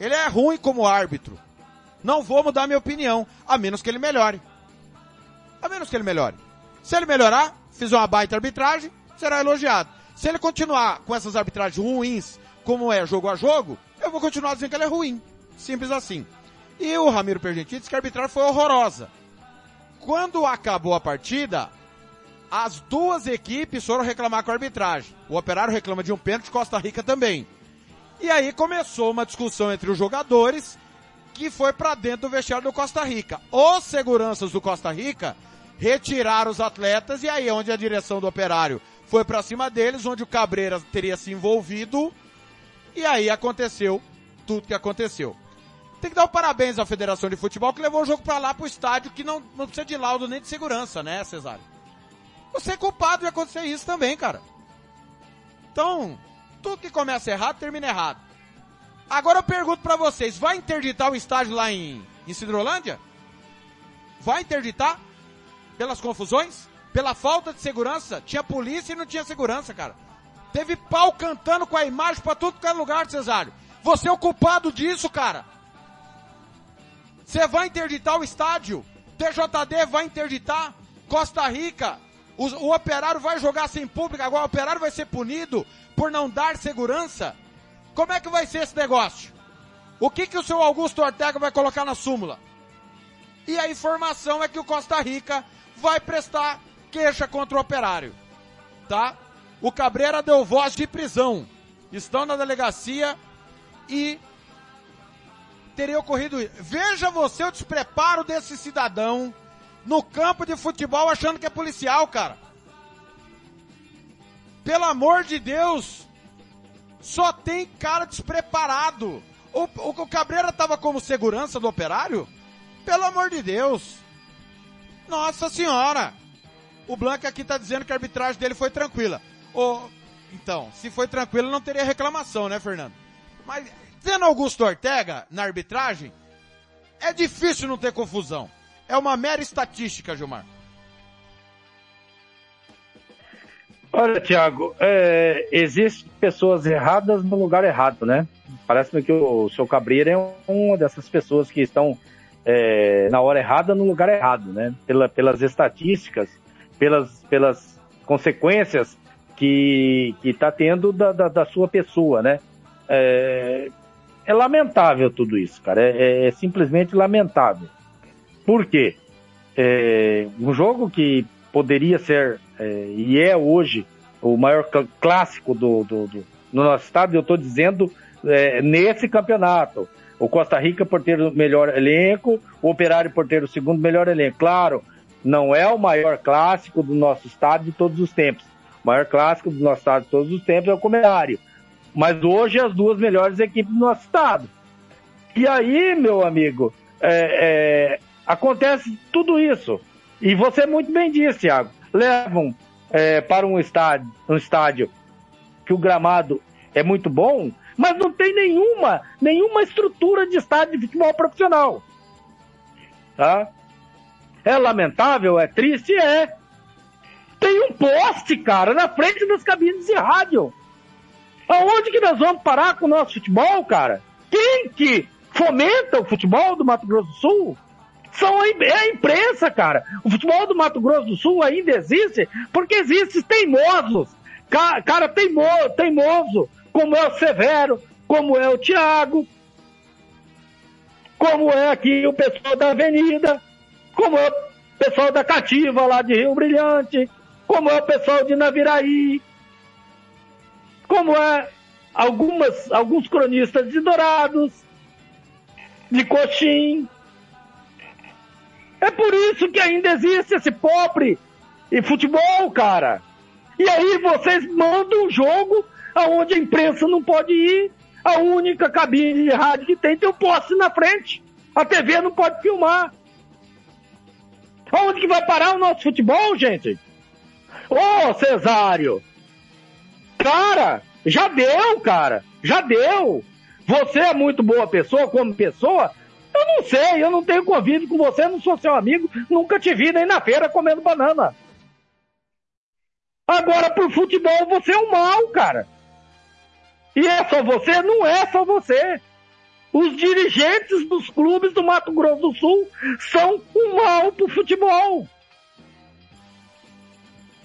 Ele é ruim como árbitro. Não vou mudar minha opinião, a menos que ele melhore. A menos que ele melhore. Se ele melhorar, fizer uma baita arbitragem, será elogiado. Se ele continuar com essas arbitragens ruins, como é jogo a jogo, eu vou continuar dizendo que ele é ruim. Simples assim. E o Ramiro Pergentini disse que a arbitragem foi horrorosa. Quando acabou a partida, as duas equipes foram reclamar com a arbitragem. O Operário reclama de um pênalti, Costa Rica também. E aí começou uma discussão entre os jogadores que foi para dentro do vestiário do Costa Rica. Os seguranças do Costa Rica retiraram os atletas e aí é onde a direção do Operário foi para cima deles, onde o Cabreira teria se envolvido e aí aconteceu tudo que aconteceu. Tem que dar um parabéns à Federação de Futebol que levou o jogo para lá pro estádio que não, não precisa de laudo nem de segurança, né, Cesário? Você é culpado de acontecer isso também, cara. Então, tudo que começa errado termina errado. Agora eu pergunto para vocês, vai interditar o estádio lá em, em Cidrolândia? Vai interditar? Pelas confusões? Pela falta de segurança? Tinha polícia e não tinha segurança, cara. Teve pau cantando com a imagem para tudo que é lugar, Cesário. Você é o culpado disso, cara. Você vai interditar o estádio? TJD vai interditar? Costa Rica? O, o operário vai jogar sem público, agora o operário vai ser punido por não dar segurança? Como é que vai ser esse negócio? O que que o seu Augusto Ortega vai colocar na súmula? E a informação é que o Costa Rica vai prestar queixa contra o operário. Tá? O Cabreira deu voz de prisão. Estão na delegacia e teria ocorrido. Veja você o despreparo desse cidadão no campo de futebol achando que é policial, cara. Pelo amor de Deus, só tem cara despreparado. O, o, o Cabreira tava como segurança do operário? Pelo amor de Deus. Nossa senhora. O Blanco aqui tá dizendo que a arbitragem dele foi tranquila. O, então, se foi tranquila não teria reclamação, né, Fernando? Mas, tendo Augusto Ortega na arbitragem, é difícil não ter confusão. É uma mera estatística, Gilmar. Olha, Tiago, é, existem pessoas erradas no lugar errado, né? Parece-me que o seu Cabreira é uma dessas pessoas que estão é, na hora errada no lugar errado, né? Pela, pelas estatísticas, pelas, pelas consequências que está tendo da, da, da, sua pessoa, né? É, é lamentável tudo isso, cara. É, é, simplesmente lamentável. Por quê? É, um jogo que poderia ser é, e é hoje o maior cl clássico do, do, do, no nosso estado, eu estou dizendo é, nesse campeonato. O Costa Rica por ter o melhor elenco, o Operário por ter o segundo melhor elenco. Claro, não é o maior clássico do nosso estado de todos os tempos. O maior clássico do nosso estado de todos os tempos é o Comerário. Mas hoje as duas melhores equipes do nosso estado. E aí, meu amigo, é, é, Acontece tudo isso. E você muito bem disse, Thiago. Levam é, para um estádio, um estádio que o gramado é muito bom, mas não tem nenhuma, nenhuma estrutura de estádio de futebol profissional. Tá? É lamentável, é triste, é. Tem um poste, cara, na frente das cabines de rádio. Aonde que nós vamos parar com o nosso futebol, cara? Quem que fomenta o futebol do Mato Grosso do Sul? São a, é a imprensa, cara. O futebol do Mato Grosso do Sul ainda existe porque existem teimosos. Cara, cara teimoso, teimoso, como é o Severo, como é o Thiago, como é aqui o pessoal da Avenida, como é o pessoal da Cativa lá de Rio Brilhante, como é o pessoal de Naviraí, como é algumas, alguns cronistas de Dourados, de Coxim, é por isso que ainda existe esse pobre e futebol, cara. E aí vocês mandam um jogo aonde a imprensa não pode ir, a única cabine de rádio que tem tem o poste na frente. A TV não pode filmar. Onde que vai parar o nosso futebol, gente? Ô, Cesário! Cara, já deu, cara. Já deu. Você é muito boa pessoa como pessoa, eu não sei, eu não tenho convívio com você, não sou seu amigo, nunca te vi nem na feira comendo banana. Agora, por futebol, você é um mal, cara. E é só você? Não é só você. Os dirigentes dos clubes do Mato Grosso do Sul são um mal pro futebol.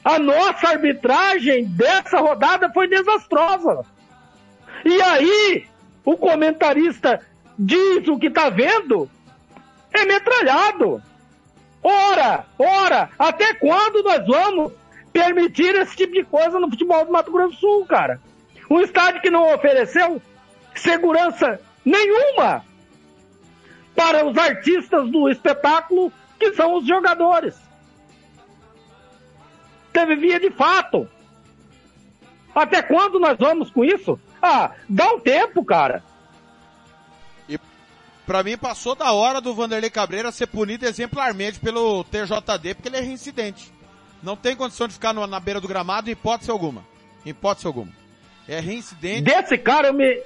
A nossa arbitragem dessa rodada foi desastrosa. E aí, o comentarista diz o que está vendo, é metralhado. Ora, ora, até quando nós vamos permitir esse tipo de coisa no futebol do Mato Grosso do Sul, cara? Um estádio que não ofereceu segurança nenhuma para os artistas do espetáculo, que são os jogadores. Teve via de fato. Até quando nós vamos com isso? Ah, dá um tempo, cara. E pra mim passou da hora do Vanderlei Cabreira ser punido exemplarmente pelo TJD, porque ele é reincidente. Não tem condição de ficar na beira do gramado em hipótese alguma. Em hipótese alguma. É reincidente. Desse cara eu me.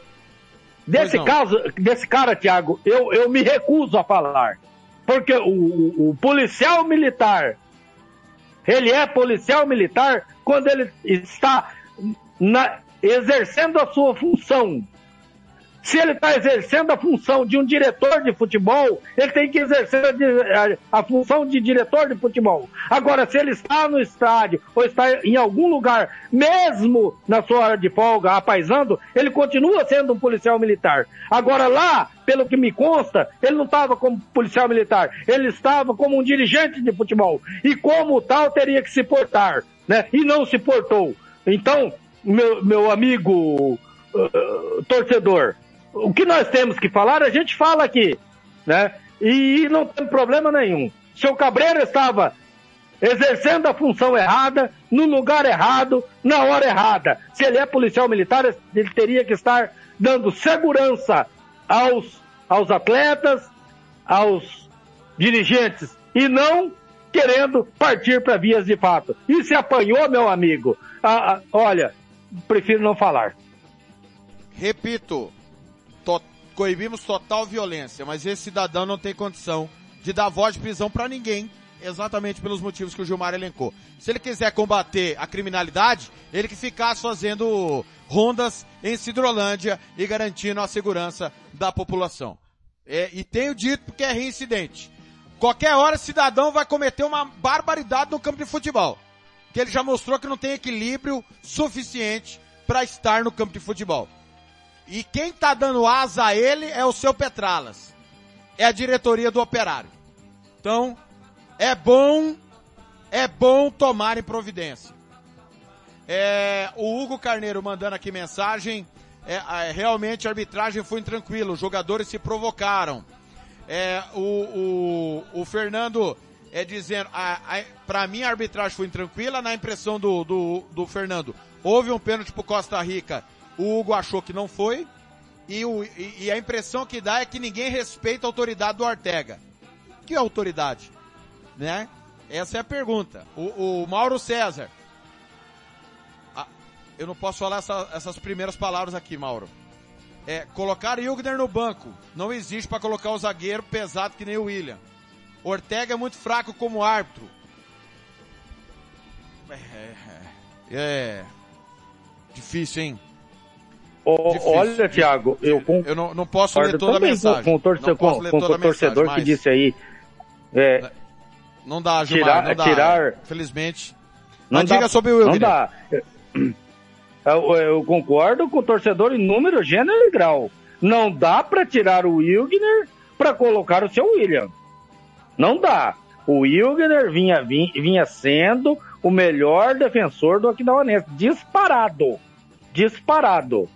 Desse caso, desse cara, Thiago, eu, eu me recuso a falar. Porque o, o- o policial militar, ele é policial militar quando ele está na- exercendo a sua função. Se ele está exercendo a função de um diretor de futebol, ele tem que exercer a, a função de diretor de futebol. Agora, se ele está no estádio ou está em algum lugar, mesmo na sua hora de folga, apaisando, ele continua sendo um policial militar. Agora, lá, pelo que me consta, ele não estava como policial militar, ele estava como um dirigente de futebol. E como tal, teria que se portar, né? E não se portou. Então, meu, meu amigo uh, torcedor, o que nós temos que falar, a gente fala aqui, né? E não tem problema nenhum. Seu Cabreira estava exercendo a função errada, no lugar errado, na hora errada. Se ele é policial militar, ele teria que estar dando segurança aos, aos atletas, aos dirigentes, e não querendo partir para vias de fato. E se apanhou, meu amigo, ah, ah, olha, prefiro não falar. Repito, to- coibimos total violência, mas esse cidadão não tem condição de dar voz de prisão pra ninguém, exatamente pelos motivos que o Gilmar elencou. Se ele quiser combater a criminalidade, ele que ficasse fazendo rondas em Cidrolândia e garantindo a segurança da população. É, e tenho dito que é reincidente. Qualquer hora, cidadão vai cometer uma barbaridade no campo de futebol. Que ele já mostrou que não tem equilíbrio suficiente para estar no campo de futebol. E quem tá dando asa a ele é o seu Petralas. É a diretoria do operário. Então, é bom, é bom tomarem providência. É, o Hugo Carneiro mandando aqui mensagem. É, é, realmente a arbitragem foi tranquila, os jogadores se provocaram. É, o, o, o Fernando é dizendo, a, a, pra mim a arbitragem foi tranquila, na impressão do, do, do Fernando, houve um pênalti pro Costa Rica, o Hugo achou que não foi, e, o, e, e a impressão que dá é que ninguém respeita a autoridade do Ortega. Que autoridade? Né? Essa é a pergunta. O, o Mauro César. Ah, eu não posso falar essa- essas primeiras palavras aqui, Mauro. É, colocar Hilgner no banco. Não existe para colocar o zagueiro pesado que nem o William. Ortega é muito fraco como árbitro. É, é, é difícil, hein? Difícil. olha, Thiago, eu Eu não, não posso ler toda a mensagem. com, com torce- com- com o torcedor mensagem, que disse aí. é, Não dá, Gilmar, tirar- não dá. tirar- Felizmente. não diga dá- sobre o Não dá. Eu, eu concordo com o torcedor em número, gênero e grau. Não dá para tirar o Wilgner para colocar o seu William. Não dá. O Wilgner vinha, vinha, vinha sendo o melhor defensor do Aquidauanense. Disparado. Disparado.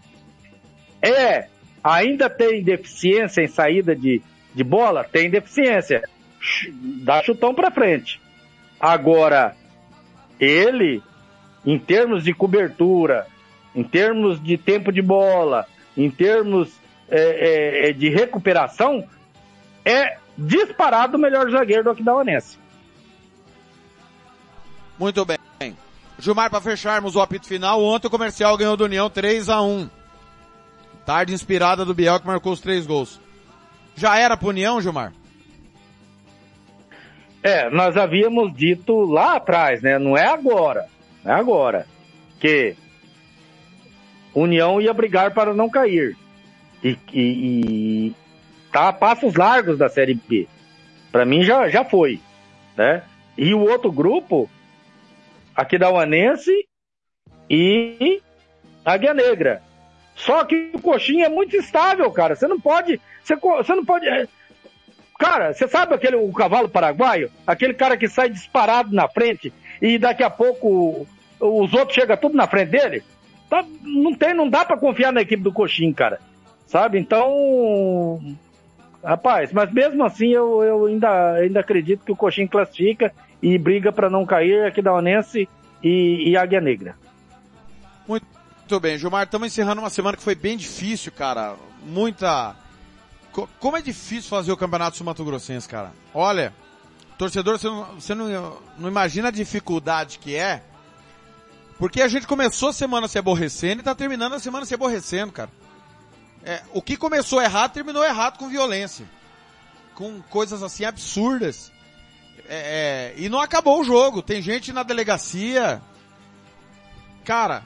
É, ainda tem deficiência em saída de, de bola? Tem deficiência. Dá chutão pra frente. Agora, ele, em termos de cobertura, em termos de tempo de bola, em termos é, é, é, de recuperação, é disparado o melhor zagueiro do Aquidauanense. Muito bem. Gilmar, para fecharmos o apito final, ontem o comercial ganhou do União 3 a 1 Tarde inspirada do Biel que marcou os três gols. Já era pro União, Gilmar? É, nós havíamos dito lá atrás, né? Não é agora. Não é agora. Que União ia brigar para não cair. E, e, e tá a passos largos da Série B. Para mim já, já foi. Né? E o outro grupo, aqui da Uanense e Águia Negra. Só que o Coxinha é muito estável, cara. Você não pode. Você, você não pode. é, Cara, você sabe aquele o cavalo paraguaio? Aquele cara que sai disparado na frente e daqui a pouco os outros chegam tudo na frente dele? Tá, não tem, não dá para confiar na equipe do Coxim, cara. Sabe? Então, rapaz, mas mesmo assim eu, eu ainda, ainda acredito que o Coxim classifica e briga para não cair aqui da Onense e, e Águia Negra. Muito bem, Gilmar, estamos encerrando uma semana que foi bem difícil, cara. Muita. Co- Como é difícil fazer o campeonato sul-mato grossense, cara. Olha, torcedor, você, não, você não, não imagina a dificuldade que é. Porque a gente começou a semana se aborrecendo e tá terminando a semana se aborrecendo, cara. É, o que começou errado, terminou errado com violência. Com coisas assim absurdas. É, é, e não acabou o jogo. Tem gente na delegacia. Cara,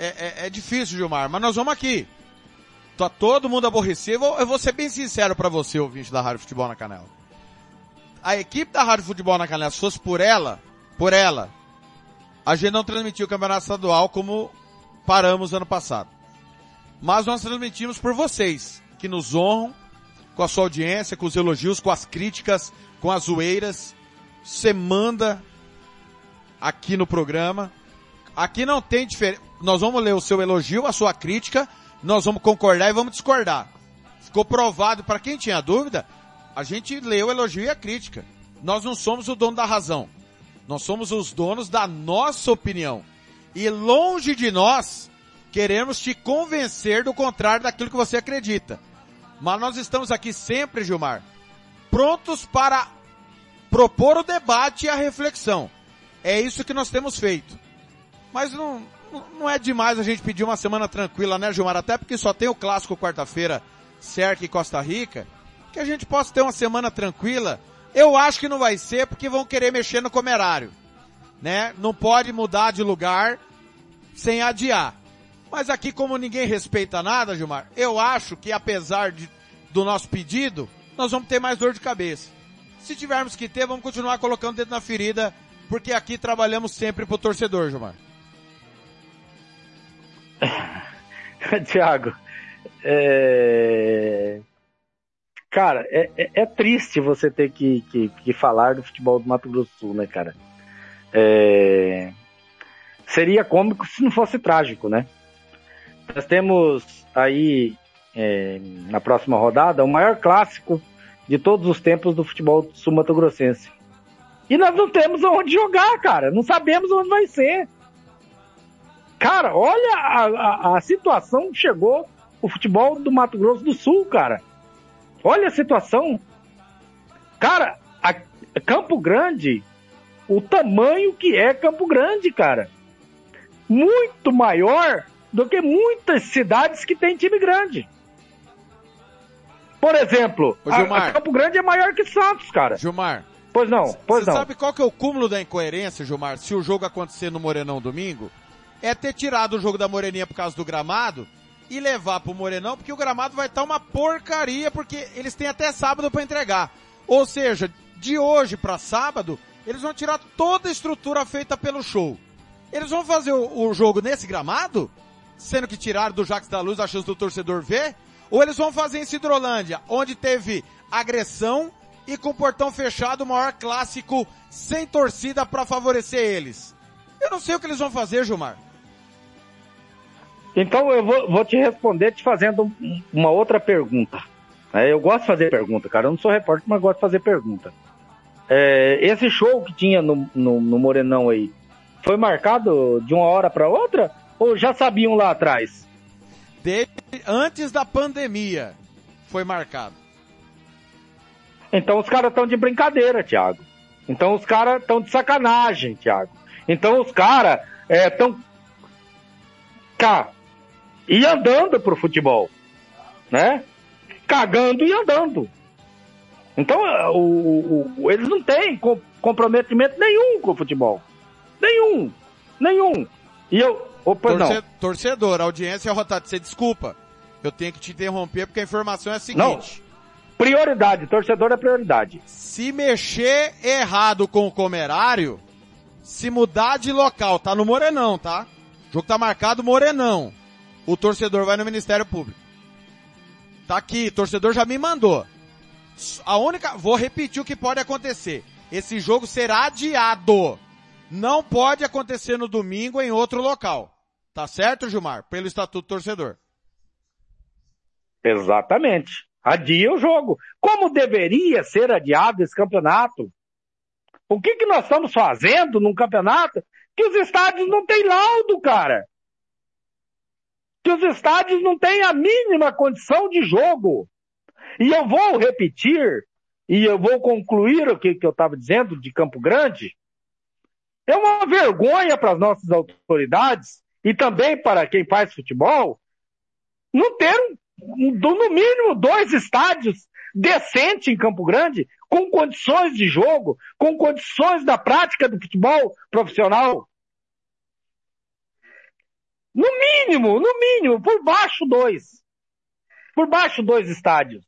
é, é, é difícil, Gilmar, mas nós vamos aqui. Tá todo mundo aborrecido. Eu vou, ser bem sincero pra você, ouvinte da Rádio Futebol na Canela. A equipe da Rádio Futebol na Canela, se fosse por ela, por ela, a gente não transmitiu o campeonato estadual como paramos ano passado. Mas nós transmitimos por vocês, que nos honram com a sua audiência, com os elogios, com as críticas, com as zoeiras. Você manda aqui no programa. Aqui não tem diferença. Nós vamos ler o seu elogio, a sua crítica, nós vamos concordar e vamos discordar. Ficou provado, para quem tinha dúvida, a gente lê o elogio e a crítica. Nós não somos o dono da razão. Nós somos os donos da nossa opinião. E longe de nós, queremos te convencer do contrário daquilo que você acredita. Mas nós estamos aqui sempre, Gilmar, prontos para propor o debate e a reflexão. É isso que nós temos feito. Mas não, não é demais a gente pedir uma semana tranquila, né, Gilmar? Até porque só tem o clássico quarta-feira, Cerca e Costa Rica, que a gente possa ter uma semana tranquila. Eu acho que não vai ser porque vão querer mexer no comerário, né? Não pode mudar de lugar sem adiar. Mas aqui, como ninguém respeita nada, Gilmar, eu acho que apesar de, do nosso pedido, nós vamos ter mais dor de cabeça. Se tivermos que ter, vamos continuar colocando o dedo na ferida, porque aqui trabalhamos sempre pro torcedor, Gilmar. <laughs> Tiago, é... cara, é, é, é triste você ter que, que, que falar do futebol do Mato Grosso do Sul, né, cara? É... Seria cômico se não fosse trágico, né? Nós temos aí, é, na próxima rodada, o maior clássico de todos os tempos do futebol sul-mato-grossense. E nós não temos onde jogar, cara. Não sabemos onde vai ser. Cara, olha a, a, a situação que chegou o futebol do Mato Grosso do Sul, cara. Olha a situação. Cara, a, Campo Grande, o tamanho que é Campo Grande, cara. Muito maior do que muitas cidades que tem time grande. Por exemplo, Ô, a, Gilmar. a Campo Grande é maior que Santos, cara. Gilmar, Pois não, pois você não. sabe qual que é o cúmulo da incoerência, Gilmar? Se o jogo acontecer no Morenão domingo, é ter tirado o jogo da Moreninha por causa do gramado e levar pro Morenão, porque o gramado vai estar uma porcaria, porque eles têm até sábado para entregar. Ou seja, de hoje para sábado, eles vão tirar toda a estrutura feita pelo show. Eles vão fazer o, o jogo nesse gramado, sendo que tiraram do Jacques da Luz a chance do torcedor ver, ou eles vão fazer em Cidrolândia, onde teve agressão e com portão fechado, o maior clássico sem torcida para favorecer eles. Eu não sei o que eles vão fazer, Gilmar. Então eu vou, vou te responder te fazendo um- uma outra pergunta. É, eu gosto de fazer pergunta, cara. Eu não sou repórter, mas gosto de fazer pergunta. É, esse show que tinha no, no, no Morenão aí, foi marcado de uma hora para outra? Ou já sabiam lá atrás? Desde antes da pandemia foi marcado. Então os caras estão de brincadeira, Thiago. Então os caras estão de sacanagem, Thiago. Então os caras estão cá e andando pro futebol, né? Cagando e andando. Então é, o, o- eles não têm com- comprometimento nenhum com o futebol, nenhum, nenhum. E eu, opa, não. Torce- torcedor, audiência rotada, você desculpa. Eu tenho que te interromper porque a informação é a seguinte. Prioridade, torcedor é prioridade. Se mexer errado com o comerário, se mudar de local, tá no Morenão, tá? O jogo tá marcado Morenão. O torcedor vai no Ministério Público. Tá aqui, torcedor já me mandou. A única, vou repetir o que pode acontecer. Esse jogo será adiado. Não pode acontecer no domingo em outro local. Tá certo, Gilmar? Pelo Estatuto Torcedor. Exatamente. Adia o jogo. Como deveria ser adiado esse campeonato? O que, que nós estamos fazendo num campeonato que os estádios não têm laudo, cara? Que os estádios não têm a mínima condição de jogo. E eu vou repetir, e eu vou concluir o que, que eu estava dizendo de Campo Grande. É uma vergonha para as nossas autoridades e também para quem faz futebol não ter, no mínimo, dois estádios decentes em Campo Grande, com condições de jogo, com condições da prática do futebol profissional. No mínimo, no mínimo, por baixo dois. Por baixo dois estádios.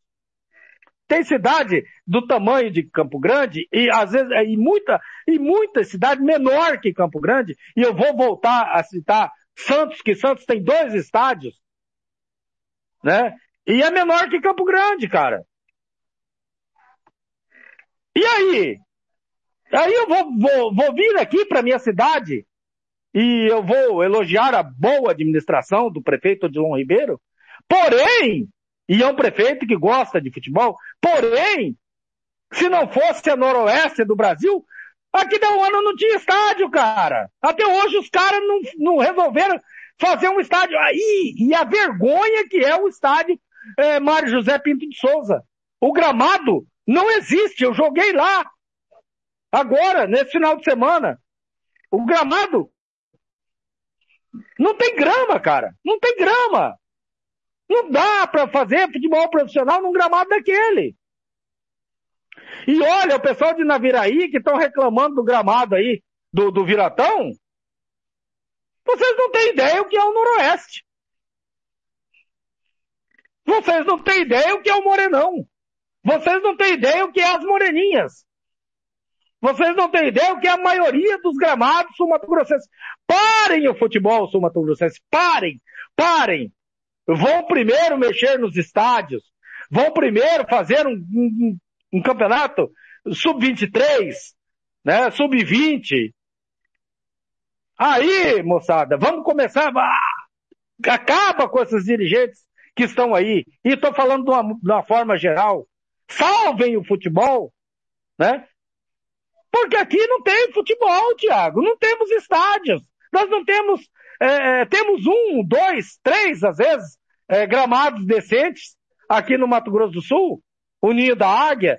Tem cidade do tamanho de Campo Grande e às vezes e muita e muita cidade menor que Campo Grande. E eu vou voltar a citar Santos, que Santos tem dois estádios, né? E é menor que Campo Grande, cara. E aí? Aí eu vou, vou, vou vir aqui para minha cidade e eu vou elogiar a boa administração do prefeito Odilon Ribeiro. Porém, e é um prefeito que gosta de futebol, porém, se não fosse a noroeste do Brasil, aqui da ano não tinha estádio, cara. Até hoje os caras não, não resolveram fazer um estádio. Aí, e a vergonha que é o estádio é, Mário José Pinto de Souza. O gramado não existe, eu joguei lá. Agora, nesse final de semana. O gramado não tem grama, cara. Não tem grama. Não dá para fazer futebol profissional num gramado daquele. E olha, o pessoal de Naviraí que estão reclamando do gramado aí, do, do Viratão, vocês não têm ideia o que é o Noroeste. Vocês não têm ideia o que é o Morenão. Vocês não têm ideia o que é as Moreninhas. Vocês não têm ideia o que é a maioria dos gramados sul-mato-grossenses. Parem o futebol sul-mato-grossense. Parem. Parem. Vão primeiro mexer nos estádios. Vão primeiro fazer um, um, um campeonato sub-23, né? Sub-20. Aí, moçada, vamos começar. Ah, acaba com esses dirigentes que estão aí. E estou falando de uma, de uma forma geral. Salvem o futebol, né? Porque aqui não tem futebol, Tiago. Não temos estádios. Nós não temos, é, temos um, dois, três, às vezes, é, gramados decentes aqui no Mato Grosso do Sul. O Ninho da Águia,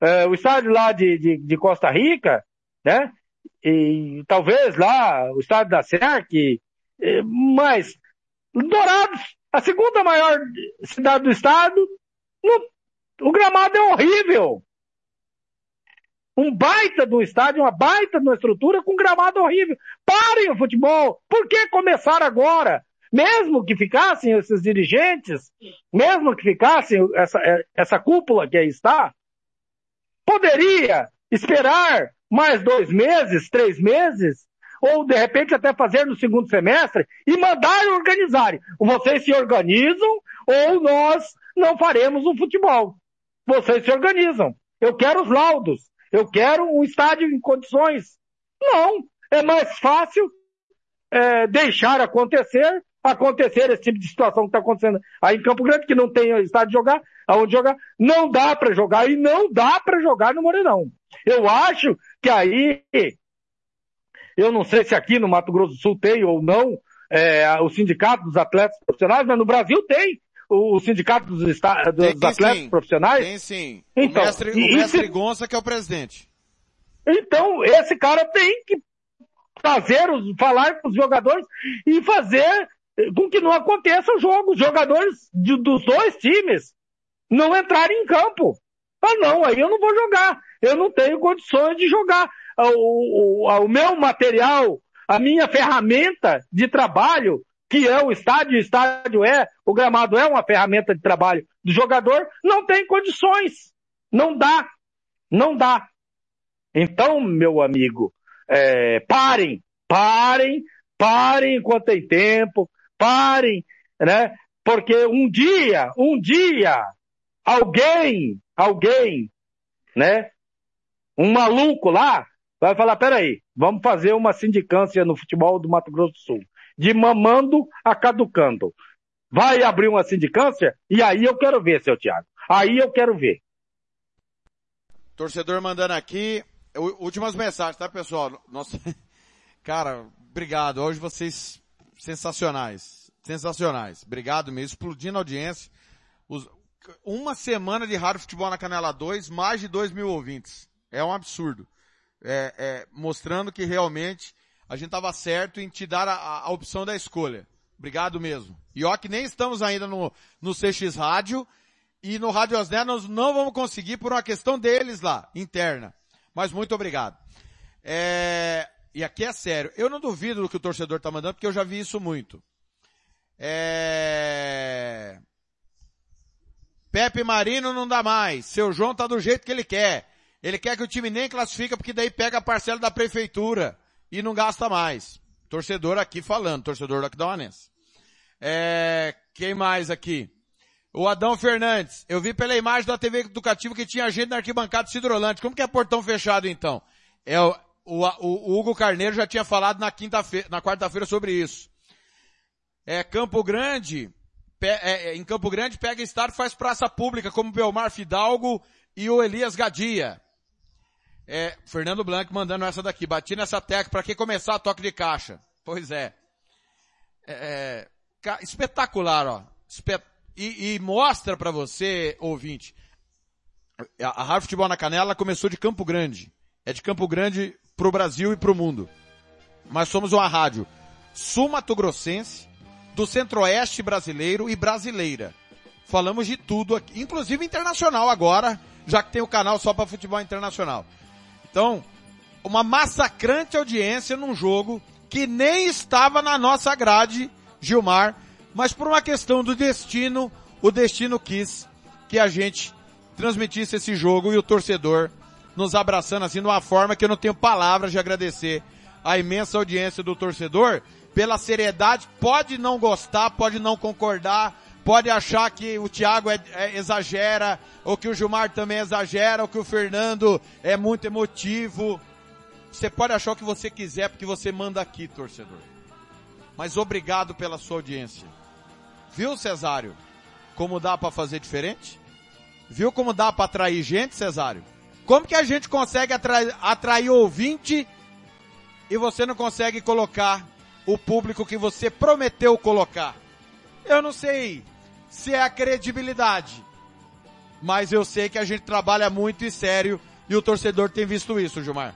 é, o estádio lá de, de, de, Costa Rica, né? E talvez lá o estádio da SERC, é, mas Dourados, a segunda maior cidade do estado, no, o gramado é horrível um baita do estádio, uma baita de uma estrutura com gramado horrível. Parem o futebol! Por que começar agora? Mesmo que ficassem esses dirigentes, mesmo que ficassem essa, essa cúpula que aí está, poderia esperar mais dois meses, três meses, ou de repente até fazer no segundo semestre e mandar organizarem. Vocês se organizam ou nós não faremos o futebol. Vocês se organizam. Eu quero os laudos. Eu quero um estádio em condições. Não. É mais fácil é, deixar acontecer, acontecer esse tipo de situação que está acontecendo aí em Campo Grande, que não tem estádio de jogar, aonde jogar. Não dá para jogar e não dá para jogar no Morenão. Eu acho que aí, eu não sei se aqui no Mato Grosso do Sul tem ou não, é, o sindicato dos atletas profissionais, mas no Brasil tem o sindicato dos, dos atletas sim, profissionais? Tem sim. Então, o mestre, o mestre esse... Gonça que é o presidente. Então, esse cara tem que fazer, os, falar com os jogadores e fazer com que não aconteça o jogo. Os jogadores de, dos dois times não entrarem em campo. Ah, não, aí eu não vou jogar. Eu não tenho condições de jogar. O, o, o meu material, a minha ferramenta de trabalho que é o estádio, o estádio é, o gramado é uma ferramenta de trabalho do jogador, não tem condições. Não dá. Não dá. Então, meu amigo, é, parem, parem, parem enquanto tem tempo, parem, né? Porque um dia, um dia, alguém, alguém, né? Um maluco lá vai falar, peraí, vamos fazer uma sindicância no futebol do Mato Grosso do Sul. De mamando a caducando. Vai abrir uma sindicância? E aí eu quero ver, seu Thiago. Aí eu quero ver. Torcedor mandando aqui, últimas mensagens, tá pessoal? Nossa, <laughs> cara, obrigado. Hoje vocês sensacionais. Sensacionais. Obrigado mesmo. Explodindo a audiência. Os, uma semana de Rádio Futebol na Canela 2, mais de 2 mil ouvintes. É um absurdo. É, é, mostrando que realmente a gente estava certo em te dar a, a, opção da escolha. Obrigado mesmo. E ó que nem estamos ainda no, no CX Rádio e no Rádio Osné nós não vamos conseguir por uma questão deles lá, interna. Mas muito obrigado. É, e aqui é sério. Eu não duvido do que o torcedor está mandando, porque eu já vi isso muito. É... Pepe Marino não dá mais. Seu João tá do jeito que ele quer. Ele quer que o time nem classifica, porque daí pega a parcela da prefeitura e não gasta mais. Torcedor aqui falando, torcedor do Aquidauanense. É, quem mais aqui? O Adão Fernandes. Eu vi pela imagem da TV Educativo que tinha gente na arquibancada Cidrolante. Como que é portão fechado então? É, o, o, o Hugo Carneiro já tinha falado na quinta-feira, na quarta-feira sobre isso. É, Campo Grande, pe, é, é em Campo Grande pega estádio faz praça pública, como Belmar Fidalgo e o Elias Gadia. É, Fernando Blanco mandando essa daqui. Bati nessa tecla para que começar a toque de caixa. Pois é. é, é espetacular, ó. Espet e, e, mostra para você, ouvinte. A, a Rádio Futebol na Canela começou de Campo Grande. É de Campo Grande pro Brasil e pro mundo. Mas somos uma rádio sul-mato-grossense, do centro-oeste brasileiro e brasileira. Falamos de tudo aqui, inclusive internacional agora, já que tem o canal só para futebol internacional. Então, uma massacrante audiência num jogo que nem estava na nossa grade, Gilmar, mas por uma questão do destino, o destino quis que a gente transmitisse esse jogo e o torcedor nos abraçando assim de uma forma que eu não tenho palavras de agradecer a imensa audiência do torcedor pela seriedade, pode não gostar, pode não concordar, pode achar que o Thiago é, é, exagera, ou que o Gilmar também exagera, ou que o Fernando é muito emotivo. Você pode achar o que você quiser, porque você manda aqui, torcedor. Mas obrigado pela sua audiência. Viu, Cesário? Como dá para fazer diferente? Viu como dá para atrair gente, Cesário? Como que a gente consegue atrair, atrair ouvinte e você não consegue colocar o público que você prometeu colocar? Eu não sei se é a credibilidade. Mas eu sei que a gente trabalha muito e sério e o torcedor tem visto isso, Gilmar.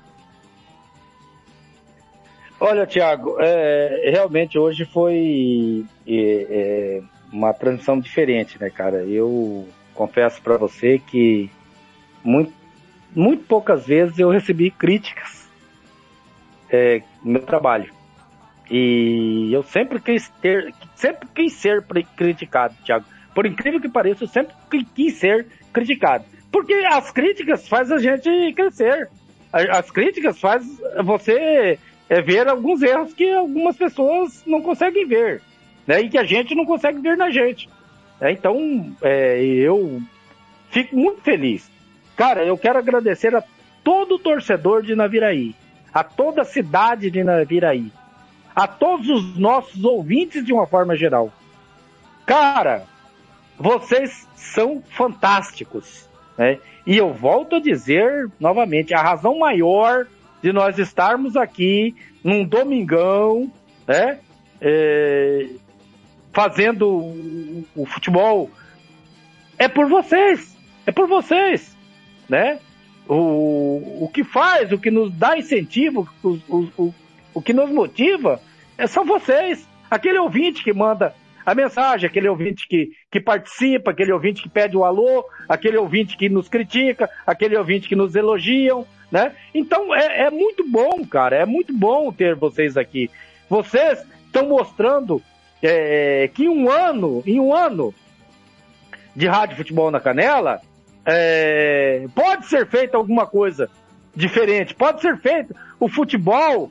Olha, Thiago, é, realmente hoje foi é, é, uma transmissão diferente, né, cara? Eu confesso para você que muito, muito poucas vezes eu recebi críticas é, no meu trabalho. E eu sempre quis ter, sempre quis ser criticado, Thiago. Por incrível que pareça, eu sempre quis ser criticado. Porque as críticas fazem a gente crescer. As críticas fazem você é, ver alguns erros que algumas pessoas não conseguem ver. Né? E que a gente não consegue ver na gente. É, então, é, eu fico muito feliz. Cara, eu quero agradecer a todo torcedor de Naviraí, a toda a cidade de Naviraí, a todos os nossos ouvintes de uma forma geral. Cara, vocês são fantásticos. Né? E eu volto a dizer novamente, a razão maior de nós estarmos aqui num domingão, né? É, fazendo o, o, futebol é por vocês, é por vocês, né? O, o que faz, o que nos dá incentivo, o, o, o que nos motiva é, são vocês. Aquele ouvinte que manda a mensagem, aquele ouvinte que, que participa, aquele ouvinte que pede o alô, aquele ouvinte que nos critica, aquele ouvinte que nos elogiam, né? Então é, é muito bom, cara, é muito bom ter vocês aqui. Vocês estão mostrando é, que um ano, em um ano de rádio futebol na canela, é, pode ser feita alguma coisa diferente, pode ser feito o futebol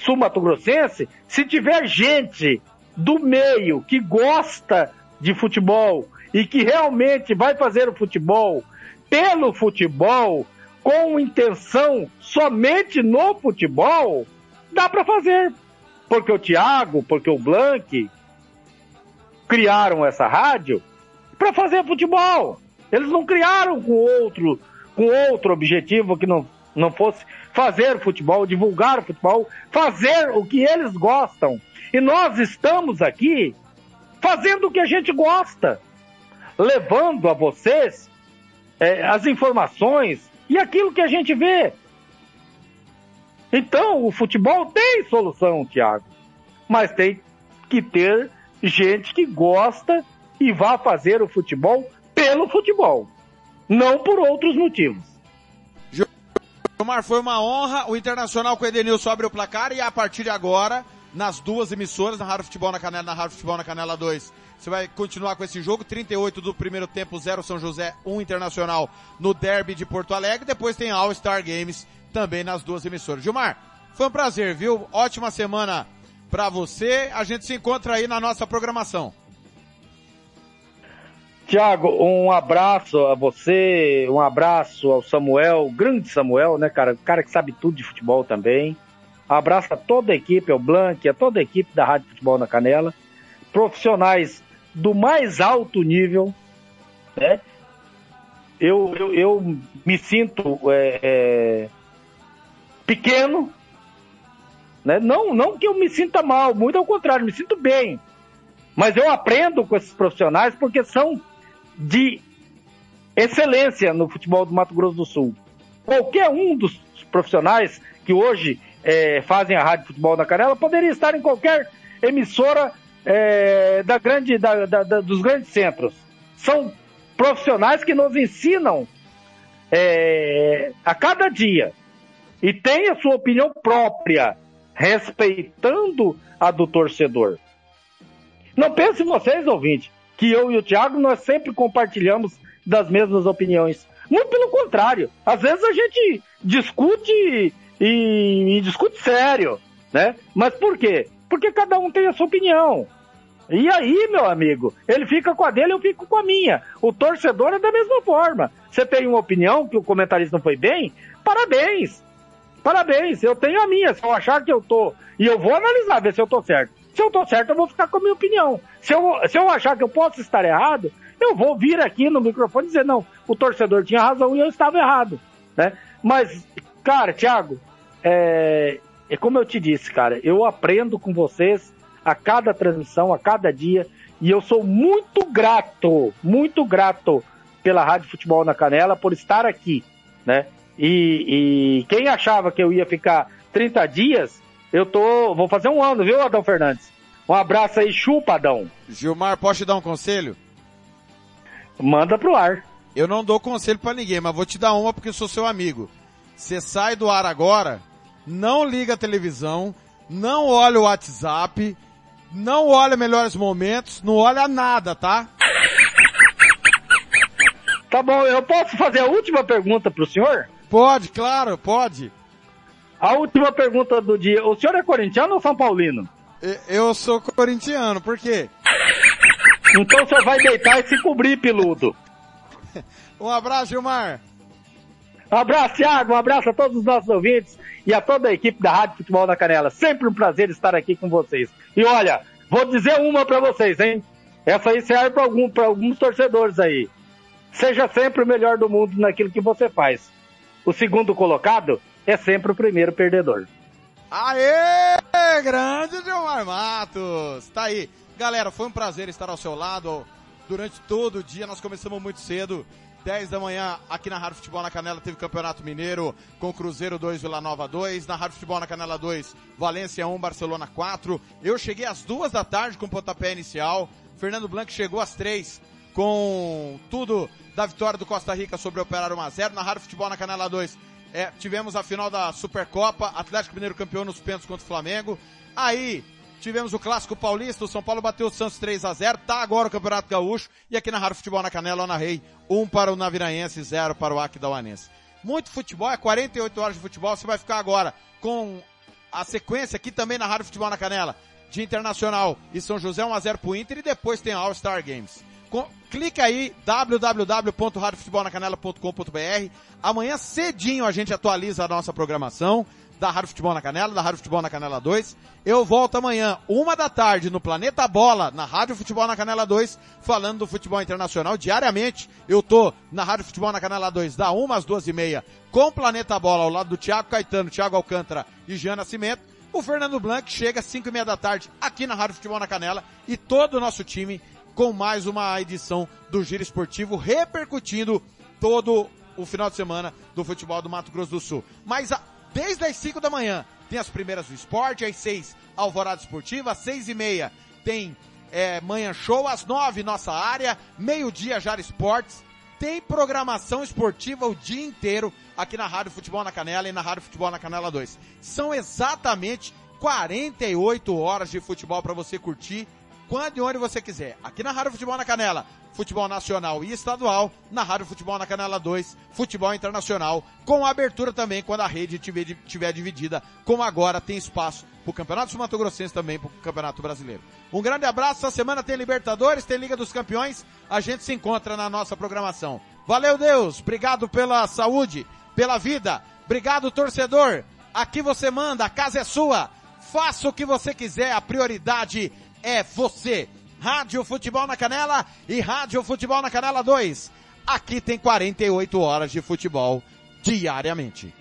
sul-mato-grossense, se tiver gente do meio que gosta de futebol e que realmente vai fazer o futebol pelo futebol, com intenção somente no futebol, dá para fazer. Porque o Thiago, porque o Blank criaram essa rádio para fazer futebol. Eles não criaram com outro, com outro objetivo que não, não fosse fazer futebol, divulgar futebol, fazer o que eles gostam. E nós estamos aqui fazendo o que a gente gosta, levando a vocês é, as informações e aquilo que a gente vê. Então, o futebol tem solução, Thiago, mas tem que ter gente que gosta e vá fazer o futebol pelo futebol, não por outros motivos. Gilmar, foi uma honra. O Internacional com o Edenilson abre o placar e a partir de agora, nas duas emissoras, na Rádio Futebol na Canela, na Rádio Futebol na Canela 2, você vai continuar com esse jogo. 38 do primeiro tempo, 0 São José, 1 Internacional no Derby de Porto Alegre. Depois tem All Star Games também nas duas emissoras. Gilmar, foi um prazer, viu? Ótima semana para você. A gente se encontra aí na nossa programação. Tiago, um abraço a você, um abraço ao Samuel, grande Samuel, né, cara? Cara que sabe tudo de futebol também. Abraço a toda a equipe, ao Blank, a toda a equipe da Rádio Futebol na Canela. Profissionais do mais alto nível, né? Eu, eu, eu me sinto é, é, pequeno, né? Não, não que eu me sinta mal, muito ao contrário, me sinto bem. Mas eu aprendo com esses profissionais porque são de excelência no futebol do Mato Grosso do Sul. Qualquer um dos profissionais que hoje é, fazem a Rádio Futebol da Canela poderia estar em qualquer emissora é, da grande, da, da, da, dos grandes centros. São profissionais que nos ensinam é, a cada dia e têm a sua opinião própria, respeitando a do torcedor. Não pense vocês, ouvintes, que eu e o Thiago nós sempre compartilhamos das mesmas opiniões. Muito pelo contrário. Às vezes a gente discute e, e discute sério, né? Mas por quê? Porque cada um tem a sua opinião. E aí, meu amigo, ele fica com a dele, eu fico com a minha. O torcedor é da mesma forma. Você tem uma opinião que o comentarista não foi bem? Parabéns! Parabéns, eu tenho a minha. Se eu achar que eu tô. E eu vou analisar, ver se eu tô certo. Se eu tô certo, eu vou ficar com a minha opinião. Se eu, se eu achar que eu posso estar errado, eu vou vir aqui no microfone e dizer, não, o torcedor tinha razão e eu estava errado. Né? Mas, cara, Thiago, é, é como eu te disse, cara, eu aprendo com vocês a cada transmissão, a cada dia, e eu sou muito grato, muito grato pela Rádio Futebol na Canela por estar aqui, né? E, e quem achava que eu ia ficar 30 dias, eu tô. Vou fazer um ano, viu, Adão Fernandes? Um abraço aí, chupa, Adão. Gilmar, posso te dar um conselho? Manda pro ar. Eu não dou conselho para ninguém, mas vou te dar uma porque eu sou seu amigo. Você sai do ar agora, não liga a televisão, não olha o WhatsApp, não olha melhores momentos, não olha nada, tá? Tá bom, eu posso fazer a última pergunta pro senhor? Pode, claro, pode. A última pergunta do dia. O senhor é corintiano ou São Paulino? Eu sou corintiano, por quê? Então o senhor vai deitar e se cobrir, peludo. <laughs> Um abraço, Gilmar. Um abraço, Thiago. Um abraço a todos os nossos ouvintes e a toda a equipe da Rádio Futebol na Canela. Sempre um prazer estar aqui com vocês. E olha, vou dizer uma para vocês, hein? Essa aí serve para algum, alguns torcedores aí. Seja sempre o melhor do mundo naquilo que você faz. O segundo colocado é sempre o primeiro perdedor. Aê! Grande Gilmar Matos! Tá aí. Galera, foi um prazer estar ao seu lado durante todo o dia. Nós começamos muito cedo. 10 da manhã, aqui na Rádio Futebol na Canela, teve Campeonato Mineiro com Cruzeiro 2, Vila Nova 2. Na Rádio Futebol na Canela 2, Valência 1, Barcelona 4. Eu cheguei às duas da tarde com o pontapé inicial. Fernando Blanco chegou às três com tudo da vitória do Costa Rica sobre o Operário 1x0. Na Rádio Futebol na Canela 2, é, tivemos a final da Supercopa, Atlético Mineiro campeão nos pênaltis contra o Flamengo. Aí, tivemos o Clássico Paulista, o São Paulo bateu o Santos 3 a 0 tá agora o Campeonato Gaúcho, e aqui na Rádio Futebol na Canela, eu narrei 1 um para o Naviraense, 0 para o Aquidauanense. Muito futebol, é 48 horas de futebol, você vai ficar agora com a sequência aqui também na Rádio Futebol na Canela, de Internacional e São José 1 a 0 pro Inter, e depois tem All Star Games. Co- clica aí, www.radiofutebolnacanela.com.br. Amanhã cedinho a gente atualiza a nossa programação da Rádio Futebol na Canela, da Rádio Futebol na Canela 2. Eu volto amanhã, uma da tarde, no Planeta Bola, na Rádio Futebol na Canela 2, falando do futebol internacional. Diariamente, eu tô na Rádio Futebol na Canela 2, da 1 às 2 e meia, com o Planeta Bola, ao lado do Thiago Caetano, Thiago Alcântara e Jean Nascimento. O Fernando Blanc chega às 5 e meia da tarde, aqui na Rádio Futebol na Canela, e todo o nosso time com mais uma edição do Giro Esportivo, repercutindo todo o final de semana do futebol do Mato Grosso do Sul. Mas a- desde as 5 da manhã tem as primeiras do esporte, às 6 Alvorada Esportiva, às 6 e meia tem é, Manhã Show, às 9 nossa área, meio-dia Jara Esportes, tem programação esportiva o dia inteiro aqui na Rádio Futebol na Canela e na Rádio Futebol na Canela 2. São exatamente 48 horas de futebol para você curtir quando e onde você quiser. Aqui na Rádio Futebol na Canela, futebol nacional e estadual, na Rádio Futebol na Canela 2, futebol internacional, com abertura também quando a rede tiver, tiver dividida, como agora tem espaço pro Campeonato Mato Grossense também pro Campeonato Brasileiro. Um grande abraço, essa semana tem Libertadores, tem Liga dos Campeões, a gente se encontra na nossa programação. Valeu Deus, obrigado pela saúde, pela vida, obrigado torcedor, aqui você manda, a casa é sua, faça o que você quiser, a prioridade é você. Rádio Futebol na Canela e Rádio Futebol na Canela 2. Aqui tem 48 horas de futebol diariamente.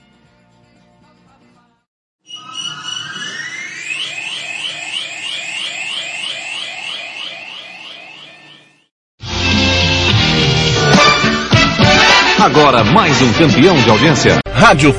Agora mais um campeão de audiência. Rádio